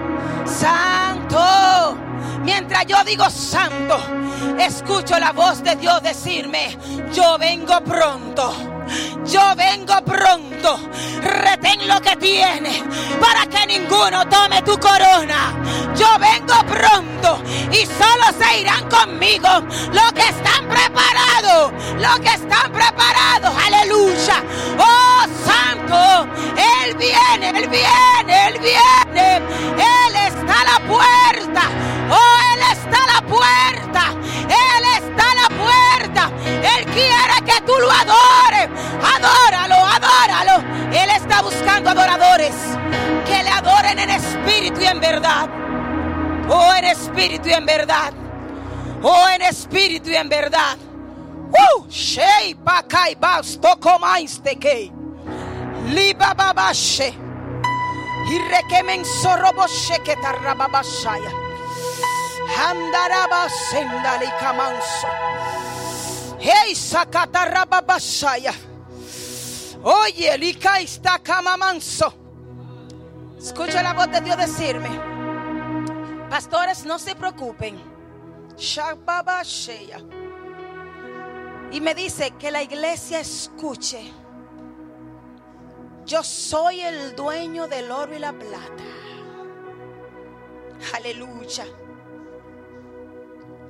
Santo. Mientras yo digo santo escucho la voz de Dios decirme, yo vengo pronto. Yo vengo pronto. Retén lo que tienes para que ninguno tome tu corona. Yo vengo pronto y solo se irán conmigo los que están preparados. Los que están preparados. Aleluya. Oh Santo. Él viene, Él viene, Él viene. Él está a la puerta. Oh, Él está a la puerta. Él está puerta. Él quiere que tú lo adores. Adóralo, adóralo. Él está buscando adoradores que le adoren en espíritu y en verdad. Oh, en espíritu y en verdad. Oh, en espíritu y en verdad. Uh, shei tarrababashaya. Handaraba sendali. Hey, sakatarababashaya. Oye, lika está camamanso. Escucha la voz de Dios decirme. Pastores, no se preocupen. Y me dice que la iglesia escuche. Yo soy el dueño del oro y la plata. Aleluya.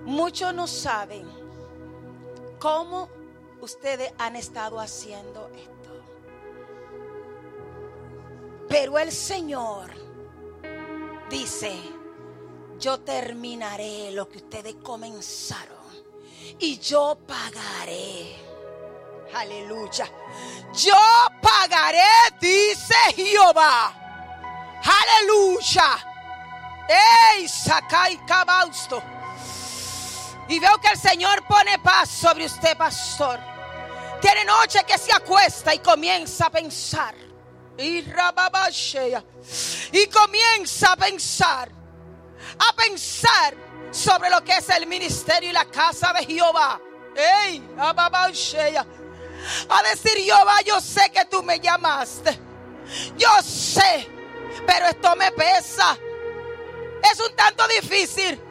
Muchos no saben cómo ustedes han estado haciendo esto. Pero el Señor dice, yo terminaré lo que ustedes comenzaron y yo pagaré. Aleluya. Yo pagaré, dice Jehová. Aleluya. ¡Ey! Sakai Cabausto. Y veo que el Señor pone paz sobre usted, pastor. Tiene noche que se acuesta y comienza a pensar. Y comienza a pensar. A pensar sobre lo que es el ministerio y la casa de Jehová. A decir, Jehová, yo sé que tú me llamaste. Yo sé. Pero esto me pesa. Es un tanto difícil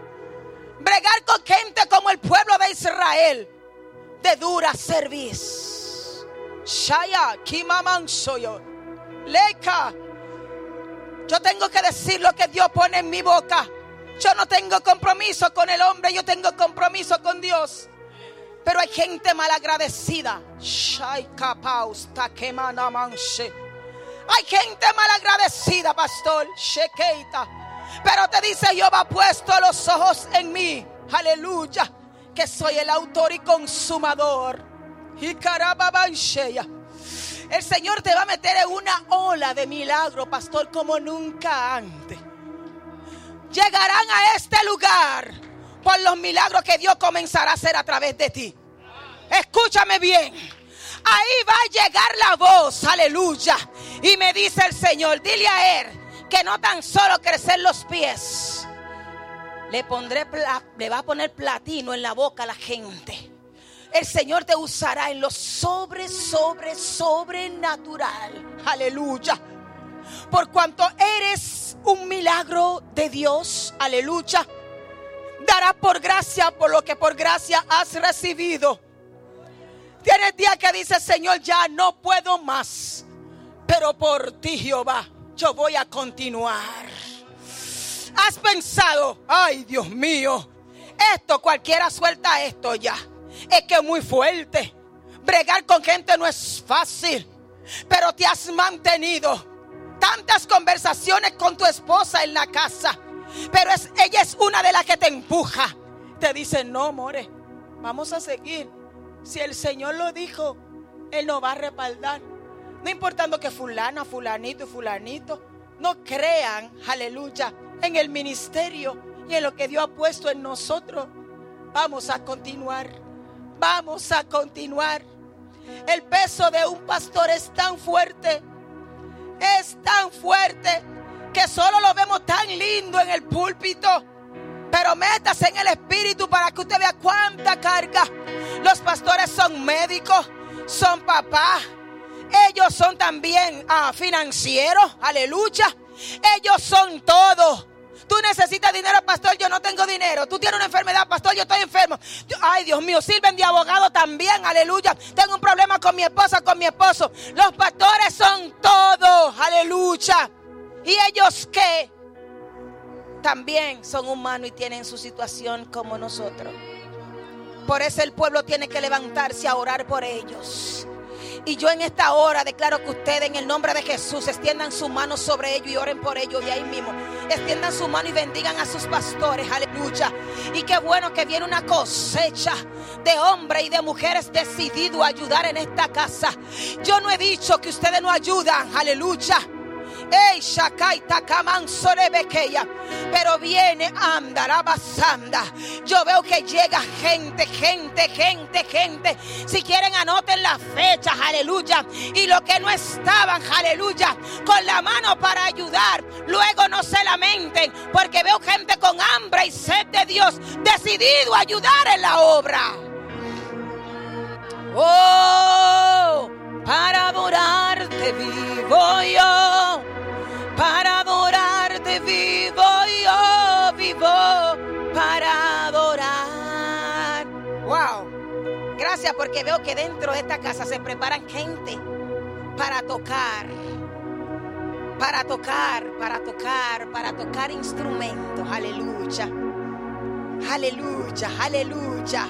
bregar con gente como el pueblo de Israel de dura servicio. Shaya, Kimaman soyo. Leika. Yo tengo que decir lo que Dios pone en mi boca. Yo no tengo compromiso con el hombre, yo tengo compromiso con Dios. Pero hay gente malagradecida. Hay gente malagradecida, pastor. Shekeita. Pero te dice Jehová, puesto los ojos en mí. Aleluya. Que soy el autor y consumador. Y. El Señor te va a meter en una ola de milagro, pastor, como nunca antes. Llegarán a este lugar por los milagros que Dios comenzará a hacer a través de ti. Escúchame bien. Ahí va a llegar la voz, aleluya. Y me dice el Señor, dile a él que no tan solo crecer los pies, le pondré, le va a poner platino en la boca a la gente. El Señor te usará en lo sobre, sobre, sobrenatural. Aleluya. Por cuanto eres un milagro de Dios. Aleluya. Dará por gracia por lo que por gracia has recibido. Tienes día que dice, Señor, ya no puedo más. Pero por ti, Jehová, yo voy a continuar. Has pensado, ay Dios mío, esto cualquiera suelta esto ya. Es que es muy fuerte. Bregar con gente no es fácil. Pero te has mantenido tantas conversaciones con tu esposa en la casa. Pero es, ella es una de las que te empuja. Te dice, no, more, vamos a seguir. Si el Señor lo dijo, Él nos va a respaldar. No importando que fulana, fulanito y fulanito no crean, aleluya, en el ministerio y en lo que Dios ha puesto en nosotros. Vamos a continuar. Vamos a continuar. El peso de un pastor es tan fuerte. Es tan fuerte que solo lo vemos tan lindo en el púlpito. Pero métase en el espíritu para que usted vea cuánta carga. Los pastores son médicos, son papás. Ellos son también ah, financieros, aleluya. Ellos son todo. Tú necesitas dinero, pastor, yo no tengo dinero. Tú tienes una enfermedad, pastor, yo estoy enfermo. ay, Dios mío, sirven de abogado también, aleluya. Tengo un problema con mi esposa, con mi esposo. Los pastores son todos, aleluya. Y ellos que también son humanos y tienen su situación como nosotros. Por eso el pueblo tiene que levantarse a orar por ellos. Y yo en esta hora declaro que ustedes en el nombre de Jesús extiendan su mano sobre ellos y oren por ellos de ahí mismo. Extiendan su mano y bendigan a sus pastores. Aleluya. Y qué bueno que viene una cosecha de hombres y de mujeres decididos a ayudar en esta casa. Yo no he dicho que ustedes no ayudan. Aleluya. Pero viene andarabasanda. Yo veo que llega gente, gente, gente, gente. Si quieren anoten las fechas, aleluya. Y lo que no estaban, aleluya, con la mano para ayudar. Luego no se lamenten, porque veo gente con hambre y sed de Dios, decidido a ayudar en la obra. Oh, para adorarte vivo yo Porque veo que dentro de esta casa se preparan gente para tocar. Para tocar, para tocar, para tocar instrumentos. Aleluya. Aleluya, aleluya.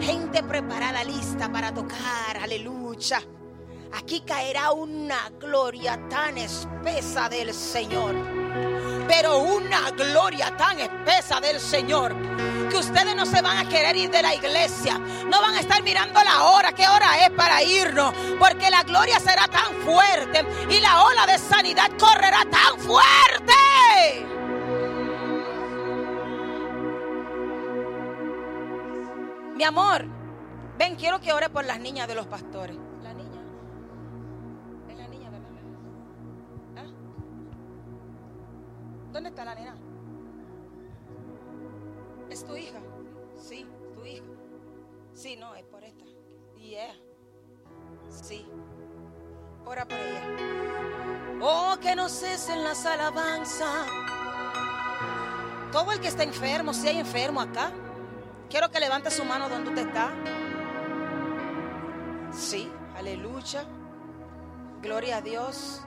Gente preparada, lista para tocar. Aleluya. Aquí caerá una gloria tan espesa del Señor. Pero una gloria tan espesa del Señor que ustedes no se van a querer ir de la iglesia. No van a estar mirando la hora, qué hora es para irnos. Porque la gloria será tan fuerte y la ola de sanidad correrá tan fuerte. Mi amor, ven, quiero que ore por las niñas de los pastores. ¿Dónde está la nena? ¿Es tu hija? Sí, tu hija. Sí, no, es por esta. Yeah. Sí. Ora por ella. Oh, que no cesen las alabanzas. Todo el que está enfermo, si hay enfermo acá, quiero que levante su mano donde usted está. Sí, aleluya. Gloria a Dios.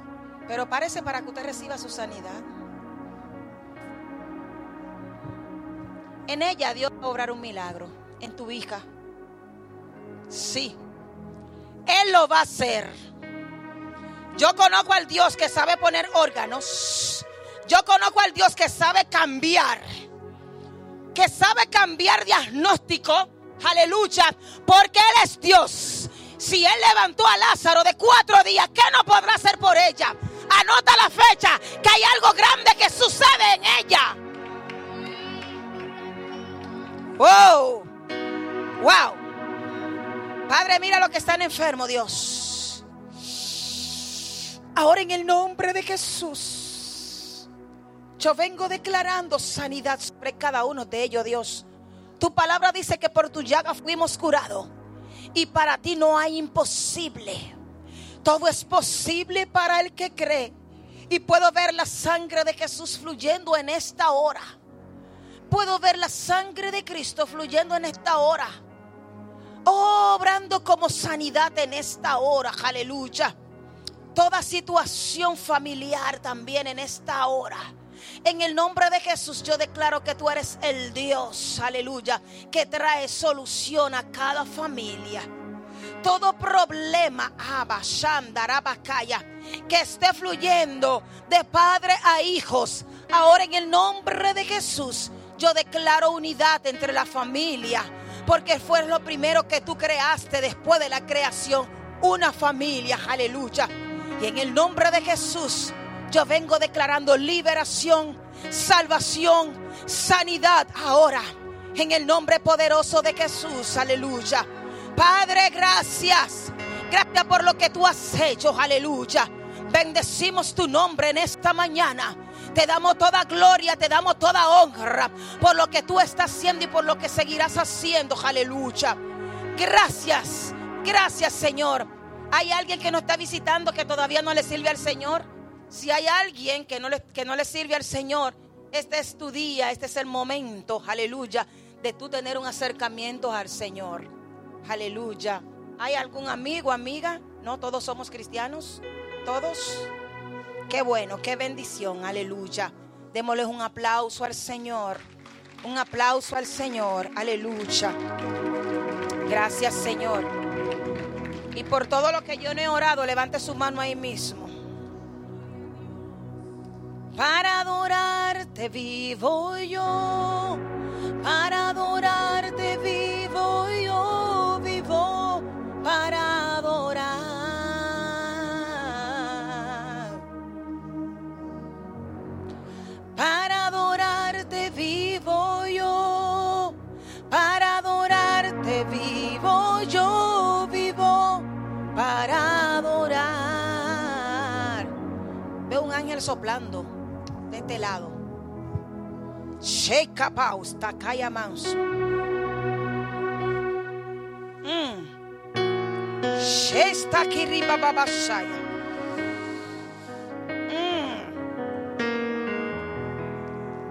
Pero parece para que usted reciba su sanidad. En ella Dios va a obrar un milagro. En tu hija. Sí. Él lo va a hacer. Yo conozco al Dios que sabe poner órganos. Yo conozco al Dios que sabe cambiar. Que sabe cambiar diagnóstico. Aleluya. Porque Él es Dios. Si Él levantó a Lázaro de cuatro días, ¿qué no podrá hacer por ella? Anota la fecha, que hay algo grande que sucede en ella. Wow. Wow. Padre, mira lo que están enfermos, Dios. Ahora en el nombre de Jesús, yo vengo declarando sanidad sobre cada uno de ellos, Dios. Tu palabra dice que por tu llaga fuimos curados. Y para ti no hay imposible. Todo es posible para el que cree. Y puedo ver la sangre de Jesús fluyendo en esta hora puedo ver la sangre de Cristo fluyendo en esta hora. obrando como sanidad en esta hora. Aleluya. Toda situación familiar también en esta hora. En el nombre de Jesús yo declaro que tú eres el Dios, aleluya, que trae solución a cada familia. Todo problema, que esté fluyendo de padre a hijos, ahora en el nombre de Jesús, yo declaro unidad entre la familia, porque fue lo primero que tú creaste después de la creación, una familia, aleluya. Y en el nombre de Jesús, yo vengo declarando liberación, salvación, sanidad ahora, en el nombre poderoso de Jesús, aleluya. Padre, gracias. Gracias por lo que tú has hecho, aleluya. Bendecimos tu nombre en esta mañana. Te damos toda gloria, te damos toda honra por lo que tú estás haciendo y por lo que seguirás haciendo. Aleluya. Gracias, gracias Señor. ¿Hay alguien que nos está visitando que todavía no le sirve al Señor? Si hay alguien que no le, que no le sirve al Señor, este es tu día, este es el momento, aleluya, de tú tener un acercamiento al Señor. Aleluya. ¿Hay algún amigo, amiga? No, todos somos cristianos. Todos. Qué bueno, qué bendición. Aleluya. Démosles un aplauso al Señor. Un aplauso al Señor. Aleluya. Gracias, Señor. Y por todo lo que yo no he orado, levante su mano ahí mismo. Para adorarte vivo yo. Para adorarte vivo yo. Vivo para Para adorarte vivo yo. Para adorarte vivo yo. Vivo para adorar. Veo un ángel soplando de este lado. Sheka paus, takaya manso. Mm. Shesta kiriba babashaya.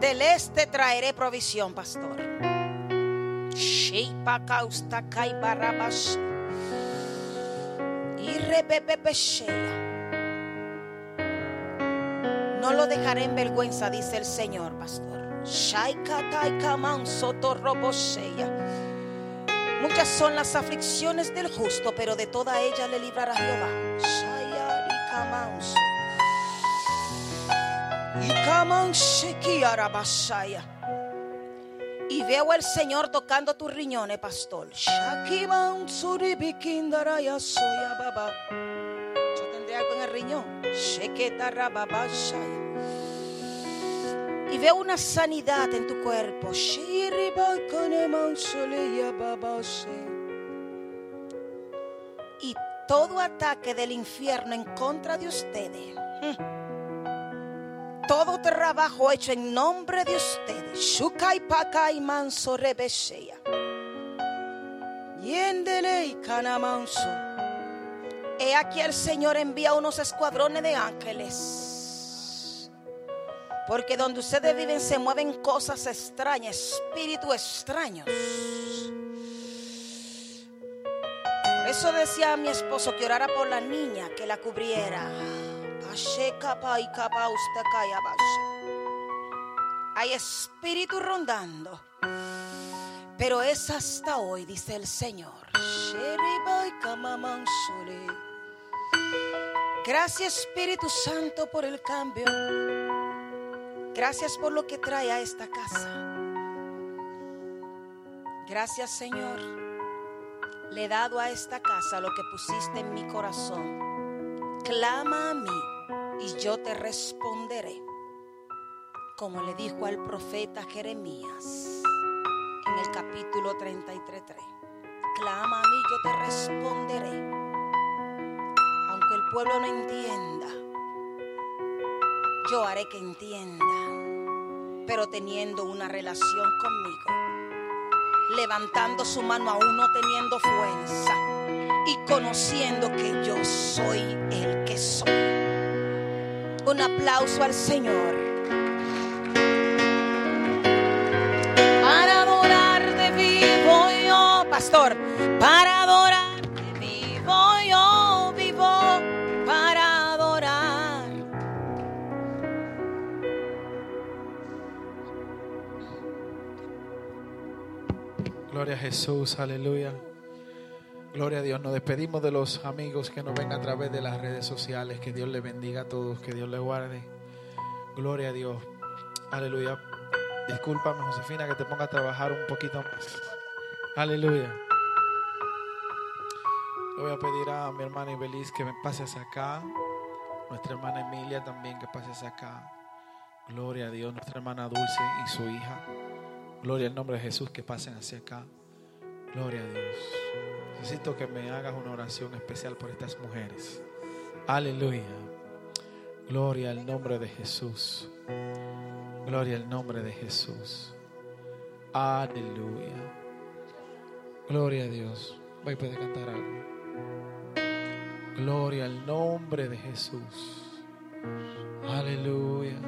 Del este traeré provisión, pastor. No lo dejaré en vergüenza, dice el Señor, pastor. Muchas son las aflicciones del justo, pero de toda ella le librará Jehová. Y veo al Señor tocando tus riñones, pastor. Yo tendré algo en el riñón. Y veo una sanidad en tu cuerpo. Y todo ataque del infierno en contra de ustedes. Todo trabajo hecho en nombre de ustedes. Shukai pakai manso rebeshea. Yendele canamanso. He aquí el Señor envía unos escuadrones de ángeles. Porque donde ustedes viven se mueven cosas extrañas, espíritus extraños. Por eso decía mi esposo que orara por la niña, que la cubriera. Hay espíritu rondando. Pero es hasta hoy, dice el Señor. Gracias Espíritu Santo por el cambio. Gracias por lo que trae a esta casa. Gracias Señor. Le he dado a esta casa lo que pusiste en mi corazón. Clama a mí y yo te responderé. Como le dijo al profeta Jeremías en el capítulo 33.3. Clama a mí, yo te responderé. Aunque el pueblo no entienda, yo haré que entienda. Pero teniendo una relación conmigo, levantando su mano aún no teniendo fuerza y conociendo que yo soy el que soy. Un aplauso al Señor. Para adorarte vivo yo, pastor. Para adorarte vivo yo, vivo para adorar. Gloria a Jesús, aleluya. Gloria a Dios. Nos despedimos de los amigos que nos ven a través de las redes sociales. Que Dios les bendiga a todos, que Dios les guarde. Gloria a Dios. Aleluya. Discúlpame, Josefina, que te ponga a trabajar un poquito más. Aleluya. Le voy a pedir a mi hermana Ibeliz que me pases acá. Nuestra hermana Emilia también que pases acá. Gloria a Dios. Nuestra hermana Dulce y su hija. Gloria al nombre de Jesús que pasen hacia acá. Gloria a Dios. Necesito que me hagas una oración especial por estas mujeres. Aleluya. Gloria al nombre de Jesús. Gloria al nombre de Jesús. Aleluya. Gloria a Dios. Voy poder cantar algo. Gloria al nombre de Jesús. Aleluya.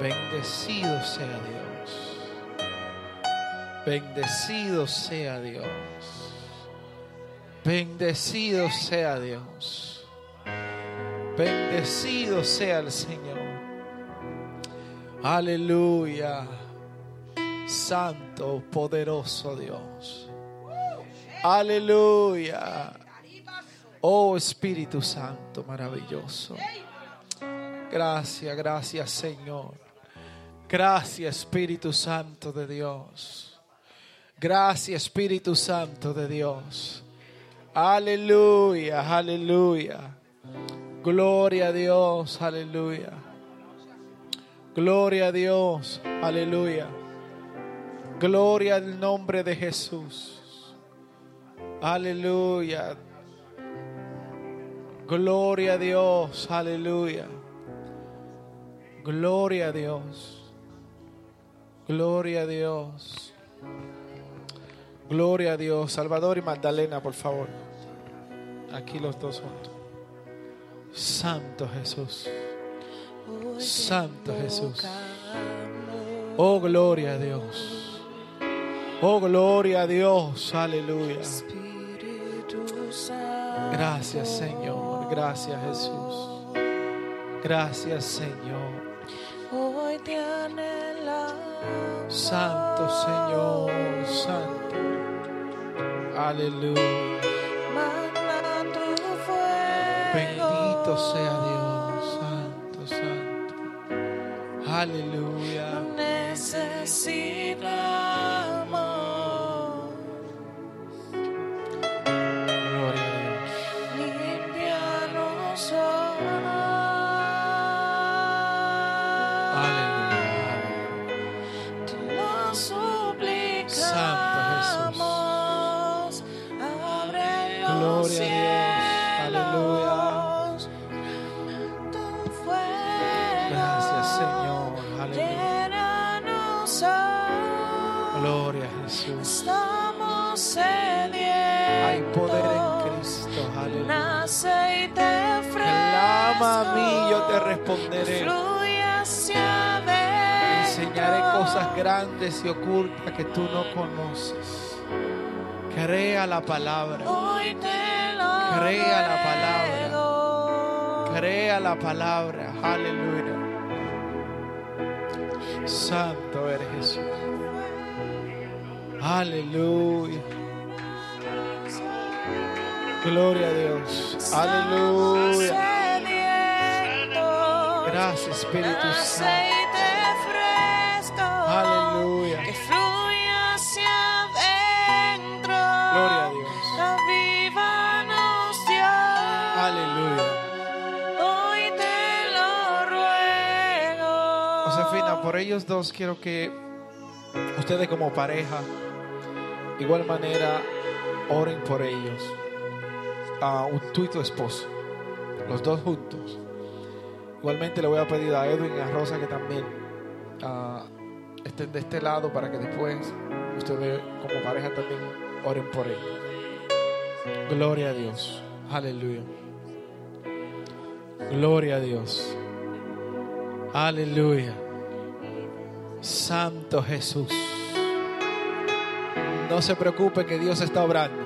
Bendecido sea Dios. Bendecido sea Dios. Bendecido sea Dios. Bendecido sea el Señor. Aleluya. Santo, poderoso Dios. Aleluya. Oh Espíritu Santo, maravilloso. Gracias, gracias Señor. Gracias Espíritu Santo de Dios. Gracias Espíritu Santo de Dios. Aleluya, aleluya. Gloria a Dios, aleluya. Gloria a Dios, aleluya. Gloria al nombre de Jesús. Aleluya. Gloria a Dios, aleluya. Gloria a Dios. Gloria a Dios. Gloria a Dios. Salvador y Magdalena, por favor. Aquí los dos juntos. Santo Jesús. Santo Jesús. Oh, gloria a Dios. Oh, gloria a Dios. Aleluya. Gracias, Señor. Gracias, Jesús. Gracias, Señor. Santo Señor, Santo. Aleluya. Manda tu. Bendito sea Dios, Santo, Santo. Aleluya. Necesitamos. Grandes y ocultas que tú no conoces. Crea la palabra. Crea la palabra. Crea la palabra. Aleluya. Santo eres Jesús. Aleluya. Gloria a Dios. Aleluya. Gracias, Espíritu Santo. Por ellos dos quiero que ustedes como pareja, igual manera, oren por ellos. A tú y tu esposo, los dos juntos. Igualmente le voy a pedir a Edwin y a Rosa que también ah, estén de este lado para que después ustedes como pareja también oren por ellos. Gloria a Dios. Aleluya. Gloria a Dios. Aleluya. Santo Jesús. No se preocupe que Dios está obrando.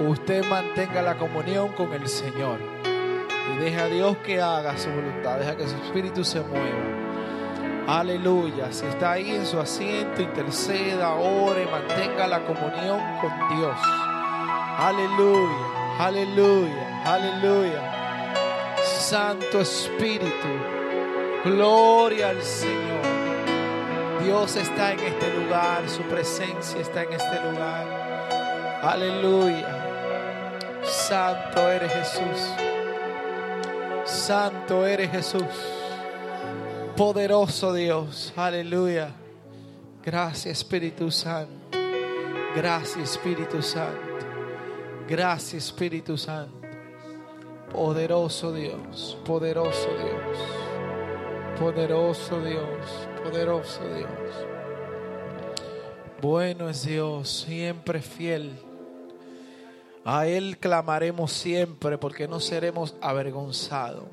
Usted mantenga la comunión con el Señor. Y deja a Dios que haga su voluntad. Deja que su espíritu se mueva. Aleluya. Si está ahí en su asiento, interceda, ore, mantenga la comunión con Dios. Aleluya. Aleluya. Aleluya. Santo Espíritu. Gloria al Señor. Dios está en este lugar, su presencia está en este lugar. Aleluya. Santo eres Jesús. Santo eres Jesús. Poderoso Dios. Aleluya. Gracias Espíritu Santo. Gracias Espíritu Santo. Gracias Espíritu Santo. Poderoso Dios, poderoso Dios, poderoso Dios, poderoso Dios. Bueno es Dios, siempre fiel. A Él clamaremos siempre porque no seremos avergonzados.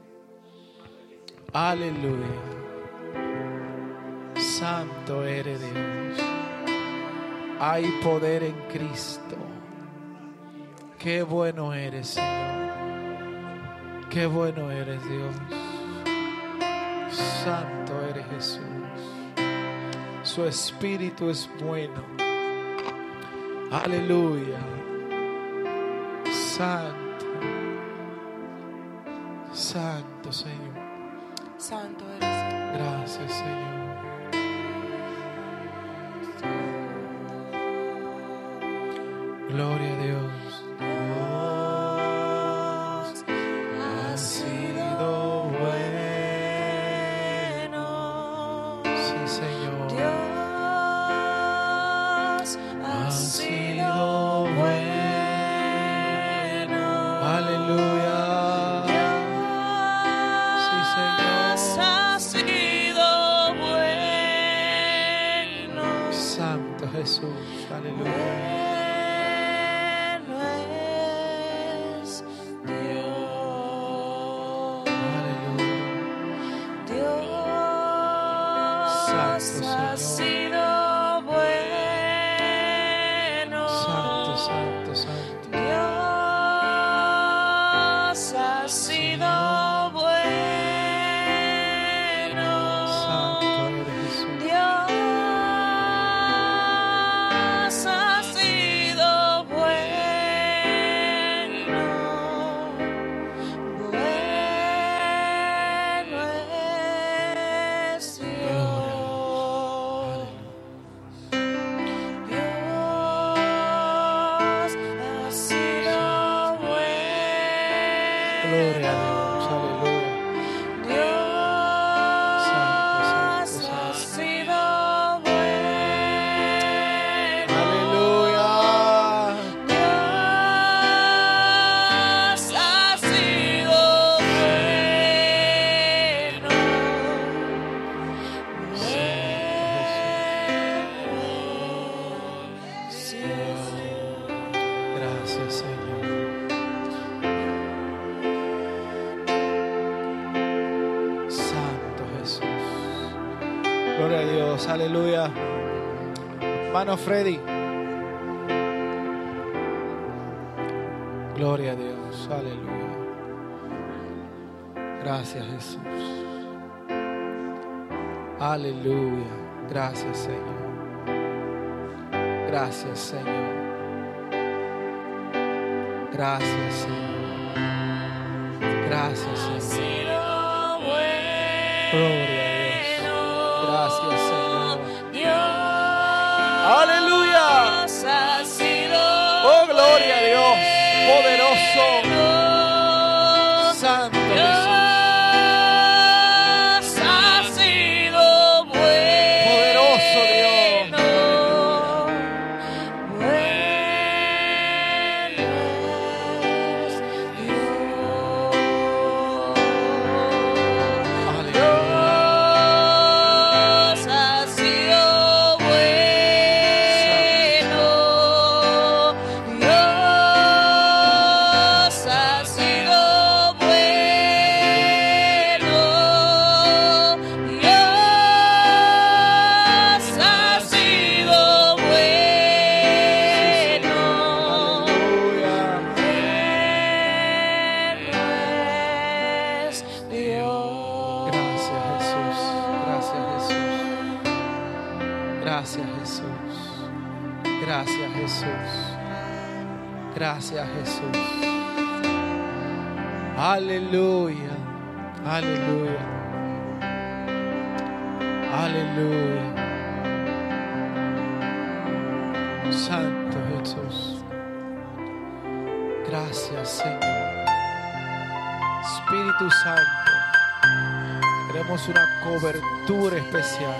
Aleluya. Santo eres Dios. Hay poder en Cristo. Qué bueno eres, Señor. Qué bueno eres, Dios. Santo eres Jesús. Su espíritu es bueno. Aleluya. Santo. Santo Señor. Santo eres. Gracias Señor. Gloria a Dios. Gloria Freddy. Gloria a Dios. Aleluya. Gracias, Jesús. Aleluya. Gracias, Señor. Gracias, Señor. Gracias, Señor. Gracias, Señor. Gloria Poderoso. Santo Jesús. Gracias, Señor. Espíritu Santo, queremos una cobertura especial.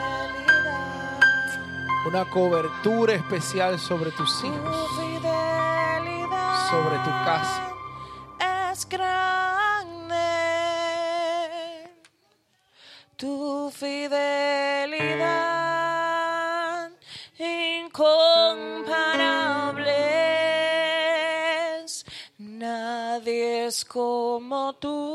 Una cobertura especial sobre tus hijos, sobre tu casa. Es grande tu fidelidad. Es como tú,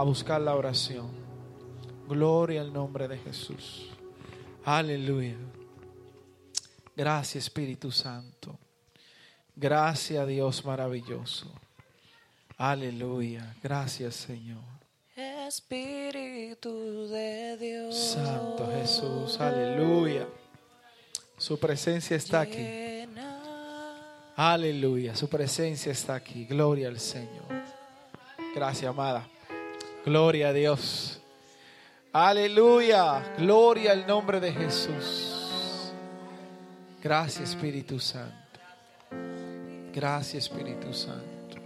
a buscar la oración. Gloria al nombre de Jesús. Aleluya. Gracias Espíritu Santo. Gracias Dios maravilloso. Aleluya. Gracias Señor. Espíritu de Dios. Santo Jesús, aleluya. Su presencia está aquí. Aleluya, su presencia está aquí. Gloria al Señor. Gracias, amada. Gloria a Dios. Aleluya. Gloria al nombre de Jesús. Gracias, Espíritu Santo. Gracias, Espíritu Santo.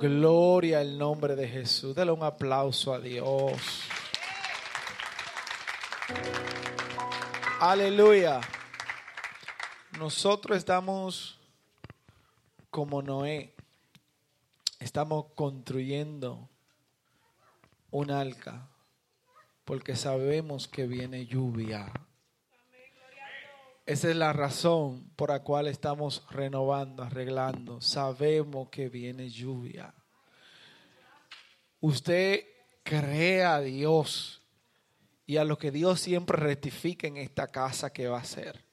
Gloria al nombre de Jesús. Dale un aplauso a Dios. Aleluya. Nosotros estamos como Noé. Estamos construyendo un arca porque sabemos que viene lluvia. Esa es la razón por la cual estamos renovando, arreglando. Sabemos que viene lluvia. Usted crea a Dios y a lo que Dios siempre rectifica en esta casa que va a hacer.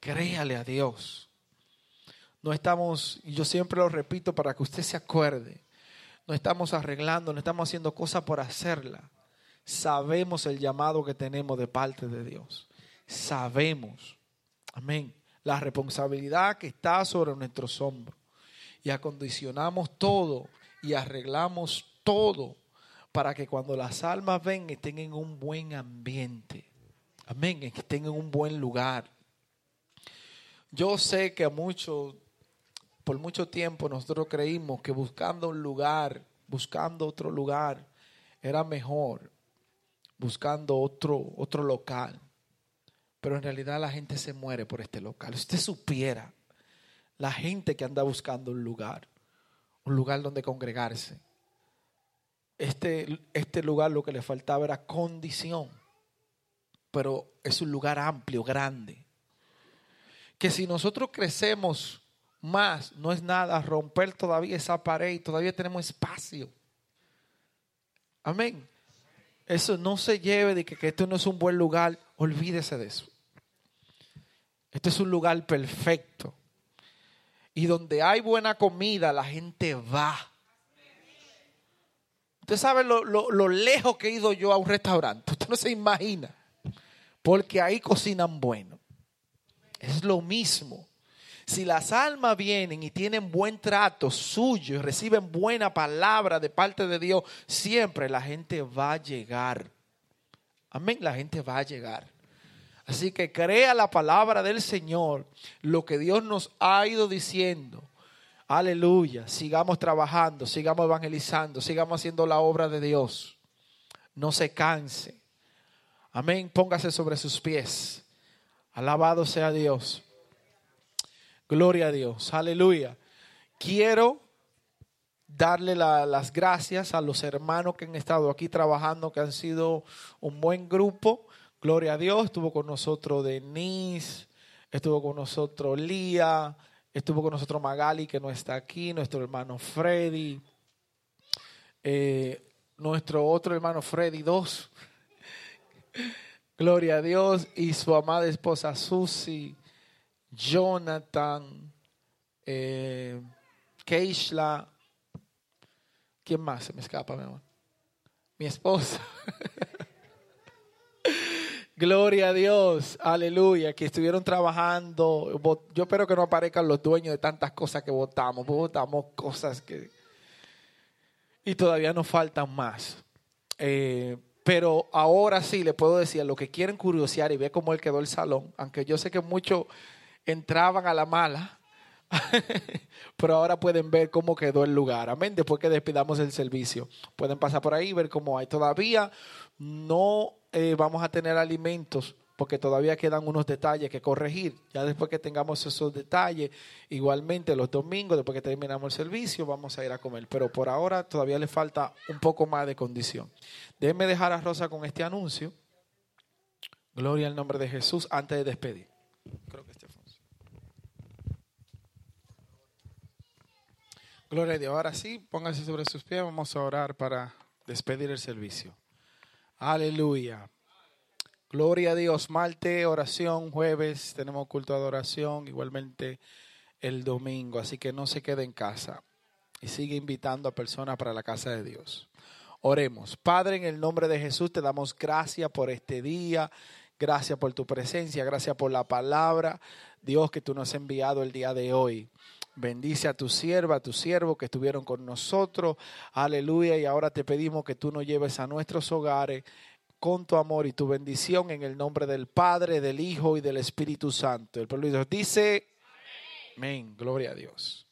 Créale a Dios. No estamos, y yo siempre lo repito para que usted se acuerde, no estamos arreglando, no estamos haciendo cosas por hacerla. Sabemos el llamado que tenemos de parte de Dios. Sabemos, amén, la responsabilidad que está sobre nuestros hombros. Y acondicionamos todo y arreglamos todo para que cuando las almas ven estén en un buen ambiente. Amén, estén en un buen lugar. Yo sé que a muchos, por mucho tiempo nosotros creímos que buscando un lugar, buscando otro lugar, era mejor, buscando otro, otro local. Pero en realidad la gente se muere por este local. Si usted supiera la gente que anda buscando un lugar, un lugar donde congregarse. Este, este lugar lo que le faltaba era condición, pero es un lugar amplio, grande. Que si nosotros crecemos más, no es nada romper todavía esa pared todavía tenemos espacio. Amén. Eso no se lleve de que, esto no es un buen lugar, olvídese de eso. Este es un lugar perfecto. Y donde hay buena comida, la gente va. Usted sabe lo, lo, lejos que he ido yo a un restaurante. Usted no se imagina. Porque ahí cocinan bueno. Es lo mismo. Si las almas vienen y tienen buen trato suyo y reciben buena palabra de parte de Dios, siempre la gente va a llegar. Amén, la gente va a llegar. Así que crea la palabra del Señor, lo que Dios nos ha ido diciendo. Aleluya. Sigamos trabajando, sigamos evangelizando, sigamos haciendo la obra de Dios. No se canse. Amén. Póngase sobre sus pies. Alabado sea Dios. Gloria a Dios. Aleluya. Quiero darle las gracias a los hermanos que han estado aquí trabajando, que han sido un buen grupo. Gloria a Dios, estuvo con nosotros Denise, estuvo con nosotros Lía, estuvo con nosotros Magali, que no está aquí, nuestro hermano Freddy, eh, nuestro otro hermano Freddy, dos. Gloria a Dios, y su amada esposa Susi, Jonathan, eh, Keishla, ¿quién más se me escapa, mi amor? Mi esposa. Gloria a Dios, aleluya, que estuvieron trabajando. Yo espero que no aparezcan los dueños de tantas cosas que votamos. Votamos cosas que... Y todavía nos faltan más. Eh, pero ahora sí le puedo decir, a los que quieren curiosear y ver cómo él quedó el salón, aunque yo sé que muchos entraban a la mala, pero ahora pueden ver cómo quedó el lugar. Amén. Después que despidamos el servicio, pueden pasar por ahí y ver cómo hay. Todavía no eh, vamos a tener alimentos porque todavía quedan unos detalles que corregir. Ya después que tengamos esos detalles, igualmente los domingos, después que terminamos el servicio, vamos a ir a comer. Pero por ahora todavía le falta un poco más de condición. Déjenme dejar a Rosa con este anuncio. Gloria al nombre de Jesús antes de despedir. Creo que este Gloria a Dios. Ahora sí, pónganse sobre sus pies. Vamos a orar para despedir el servicio. Aleluya. Gloria a Dios. Malte, oración, jueves tenemos culto de adoración, igualmente el domingo. Así que no se quede en casa y sigue invitando a personas para la casa de Dios. Oremos. Padre, en el nombre de Jesús te damos gracias por este día. Gracias por tu presencia. Gracias por la palabra. Dios que tú nos has enviado el día de hoy. Bendice a tu sierva, a tu siervo que estuvieron con nosotros. Aleluya. Y ahora te pedimos que tú nos lleves a nuestros hogares con tu amor y tu bendición en el nombre del Padre, del Hijo y del Espíritu Santo. El pueblo de Dios dice, amén. Gloria a Dios.